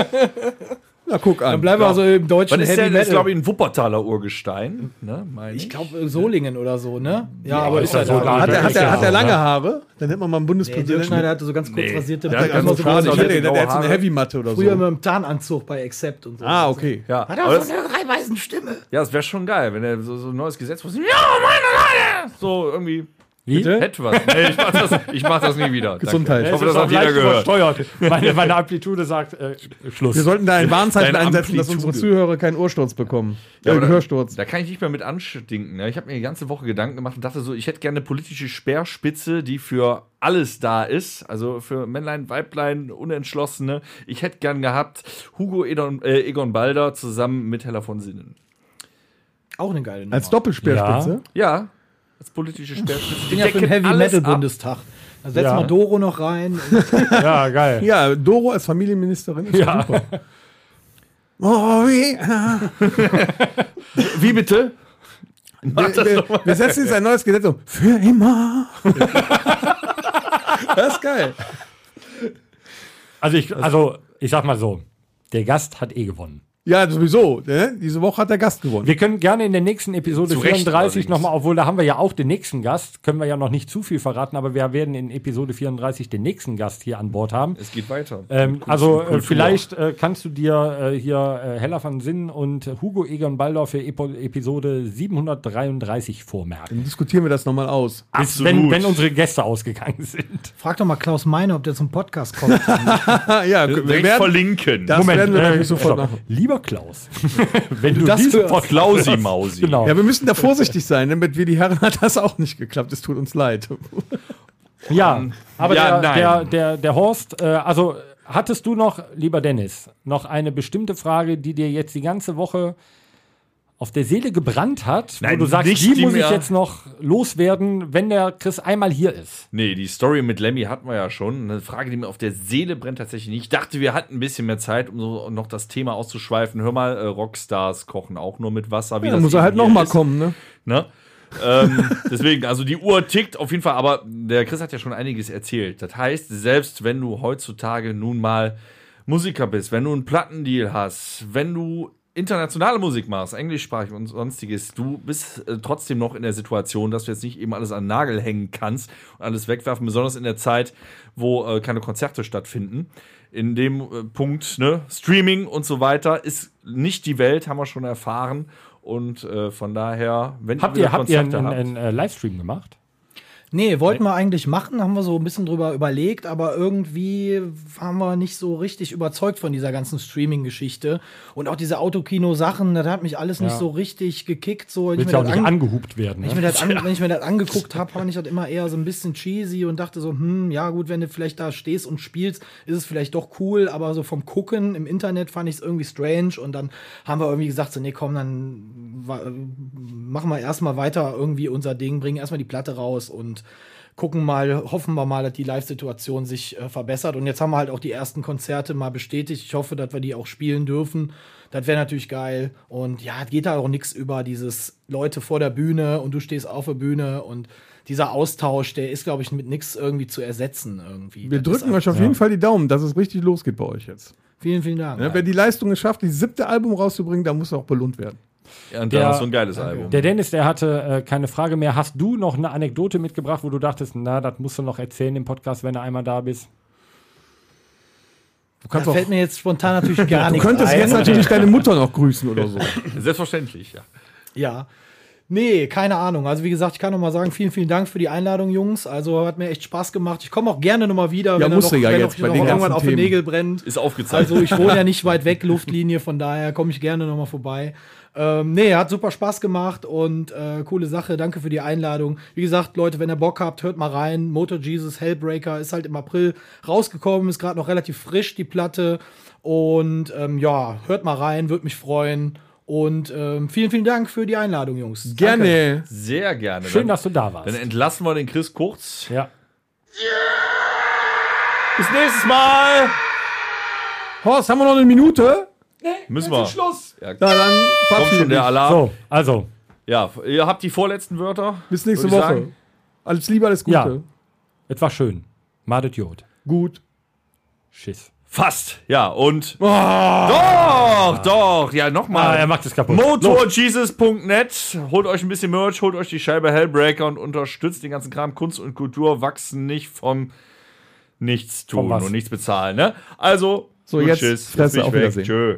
Na, guck an.
Dann bleiben wir also im deutschen
ist
Heavy
der? Das ist,
Metal.
glaube ich, ein Wuppertaler Urgestein. Ne, ich.
ich glaube Solingen oder so, ne? Ja, aber
ist
ist ja
ja so
hat, er, hat, er, hat er
Ja.
lange Haare? Dann hätte man mal einen
Nee,
Bundespräsidenten.
Dirkschneider hatte so ganz kurz
Nee.
rasierte
Der hat ganz
Immer
so
so
der hat
der, der hat so eine
Haare.
Heavy-Matte oder
Früher
so.
mit dem Tarnanzug bei Accept und so.
Ah, okay.
Ja,
Hat er
das,
so eine Reihweisen Stimme.
ja, das wäre schon geil, wenn er so, so ein neues Gesetz Ja, meine Leute! So irgendwie.
Wie?
Hätte was. Nee, ich mach das, ich mach das nie wieder. Danke.
Gesundheit.
Ich hoffe, das
ist
hat jeder
leicht
gehört.
übersteuert. Meine, meine Amplitude sagt äh, Schluss.
Wir sollten da ein Warnzeichen
Deine
einsetzen, dass unsere
Amplitude.
Zuhörer keinen Ohrsturz bekommen.
Ja,
äh,
aber da-
Gehörsturz.
Da kann ich nicht mehr mit anstinken. Ne? Ich habe mir die ganze Woche Gedanken gemacht und dachte so, ich hätte gerne eine politische Speerspitze, die für alles da ist. Also für Männlein, Weiblein, Unentschlossene. Ich hätte gern gehabt Hugo Egon, äh, Egon Balder zusammen mit Hella von Sinnen.
Auch eine geile Nummer.
Als Doppelspeerspitze.
Ja, als politische Speerspitze. *laughs*
ich bin ja für den Heavy Metal Bundestag. Da setzen
Ja.
wir Doro noch rein. *laughs*
Ja, geil.
Ja, Doro als Familienministerin ist ja. super. *laughs* Oh, wie,
Wie bitte?
wir, wir, wir setzen jetzt ein neues Gesetz um. Für immer. das ist geil.
Also ich, also ich sag mal so, der Gast hat eh gewonnen.
Ja, sowieso. Ne? Diese Woche hat der Gast gewonnen.
Wir können gerne in der nächsten Episode
Zu Recht
34
allerdings.
nochmal, obwohl da haben wir ja auch den nächsten Gast, können wir ja noch nicht zu viel verraten, aber wir werden in Episode 34 den nächsten Gast hier an Bord haben.
Es geht weiter.
Ähm, also äh,
Kultur.
vielleicht äh, kannst du dir äh, hier äh, Hella van Sinn und äh, Hugo Egon Balder für Epo Episode 733 vormerken.
Dann diskutieren wir das nochmal aus.
Bis, wenn, wenn unsere Gäste ausgegangen sind.
Frag doch mal Klaus Meine, ob der zum Podcast kommt. *laughs*
Ja, wir
Direkt
werden,
verlinken.
das werden wir natürlich sofort
also,
machen.
Lieber Klaus, *laughs* wenn du,
das
diesen
hörst.
Podcast
Klausi Mausi.
Genau.
Ja, wir müssen da vorsichtig sein. Ne? Mit wie die Herren hat das auch nicht geklappt. Es tut uns leid. *laughs*
Ja, aber
Ja,
der, der, der, der Horst, äh, also hattest du noch, lieber Dennis, noch eine bestimmte Frage, die dir jetzt die ganze Woche auf der Seele gebrannt hat,
Nein,
wo du sagst,
nicht
die,
die
muss ich jetzt noch loswerden, wenn der Chris einmal hier ist.
Nee, die Story mit Lemmy hatten wir ja schon. Eine Frage, die mir auf der Seele brennt tatsächlich nicht. Ich dachte, wir hatten ein bisschen mehr Zeit, um so noch das Thema auszuschweifen. Hör mal, äh, Rockstars kochen auch nur mit Wasser. Wie
Ja,
das
dann muss er halt nochmal kommen. Ne?
Ne? ähm, *laughs* deswegen, also die Uhr tickt auf jeden Fall, aber der Chris hat ja schon einiges erzählt. Das heißt, selbst wenn du heutzutage nun mal Musiker bist, wenn du einen Plattendeal hast, wenn du internationale Musik machst, englischsprachig und sonstiges, du bist äh, trotzdem noch in der Situation, dass du jetzt nicht eben alles an den Nagel hängen kannst und alles wegwerfen, besonders in der Zeit, wo äh, keine Konzerte stattfinden. In dem äh, Punkt, ne, Streaming und so weiter ist nicht die Welt, haben wir schon erfahren. Und äh, von daher, wenn
Habt ihr, habt ihr einen, einen, einen äh, Livestream gemacht?
Nee, wollten wir eigentlich machen, haben wir so ein bisschen drüber überlegt, aber irgendwie waren wir nicht so richtig überzeugt von dieser ganzen Streaming-Geschichte. Und auch diese Autokino-Sachen, das hat mich alles nicht
Ja.
so richtig gekickt. So,
Willst ja auch
das
nicht
an-
angehupt werden.
wenn ich,
Ne?
mir das *laughs* an, wenn ich mir das angeguckt habe, fand ich das immer eher so ein bisschen cheesy und dachte so, hm, ja gut, wenn du vielleicht da stehst und spielst, ist es vielleicht doch cool, aber so vom Gucken im Internet fand ich es irgendwie strange und dann haben wir irgendwie gesagt, so, nee, komm, dann wa- machen wir erstmal weiter irgendwie unser Ding, bringen erstmal die Platte raus und gucken mal, hoffen wir mal, dass die Live-Situation sich äh, verbessert. Und jetzt haben wir halt auch die ersten Konzerte mal bestätigt. Ich hoffe, dass wir die auch spielen dürfen. Das wäre natürlich geil. Und ja, es geht da auch nichts über dieses Leute vor der Bühne und du stehst auf der Bühne und dieser Austausch, der ist, glaube ich, mit nichts irgendwie zu ersetzen. Irgendwie.
Wir
Das
drücken euch auf
ja.
jeden Fall die Daumen, dass es richtig losgeht bei euch jetzt.
Vielen, vielen Dank.
Ne? Wer die Leistung es schafft, die siebte Album rauszubringen, da muss er auch belohnt werden.
Ja, und
Der-
dann noch so ein geiles Album.
Der Dennis, der hatte äh, keine Frage mehr. Hast du noch eine Anekdote mitgebracht, wo du dachtest, na, das musst du noch erzählen im Podcast, wenn du einmal da bist?
Du
da
kannst auch,
fällt mir jetzt spontan natürlich *laughs* gar
du
nichts
könntest
ein.
jetzt natürlich deine Mutter noch grüßen oder so. *laughs*
Selbstverständlich, ja.
Ja. Nee, keine Ahnung. Also wie gesagt, ich kann noch mal sagen, vielen, vielen Dank für die Einladung, Jungs. Also hat mir echt Spaß gemacht. Ich komme auch gerne noch mal wieder,
Ja,
wenn,
du
noch,
ja
wenn
jetzt
noch,
bei
noch
den
irgendwann auf den. Nägel brennt.
Ist aufgezeichnet.
Also ich wohne ja *laughs* nicht weit weg, Luftlinie, von daher komme ich gerne noch mal vorbei. Ähm, nee, hat super Spaß gemacht und äh, coole Sache. Danke für die Einladung. Wie gesagt, Leute, wenn ihr Bock habt, hört mal rein. Motor Jesus Hellbreaker ist halt im April rausgekommen, ist gerade noch relativ frisch, die Platte. Und ähm, ja, hört mal rein, würde mich freuen. Und ähm, vielen, vielen Dank für die Einladung, Jungs. Danke.
Gerne.
Sehr gerne.
Schön,
dann,
dass du da warst.
Dann entlassen wir den Chris kurz.
Ja.
Bis nächstes Mal.
Horst, haben wir noch eine Minute?
Müssen wir.
Schluss.
Ja,
Na, dann
kommt schon der. Alarm.
So, also,
Ja, ihr habt die vorletzten Wörter.
Bis nächste Woche.
sagen.
Alles Liebe, alles Gute.
Ja. es war schön. Madet Jod.
Gut.
Schiss.
Fast. Ja, und. Doch, doch. Ja,
Ah,
nochmal.
er macht es kaputt.
Motorjesus.net. Holt euch ein bisschen Merch, holt euch die Scheibe Hellbreaker und unterstützt den ganzen Kram. Kunst und Kultur wachsen nicht vom Nichts
Vom
tun
was?
und nichts bezahlen. Ne? Also,
So,
gut,
jetzt
tschüss.
Fresse,
bin ich
auf
weg.
Wiedersehen.
Tschö.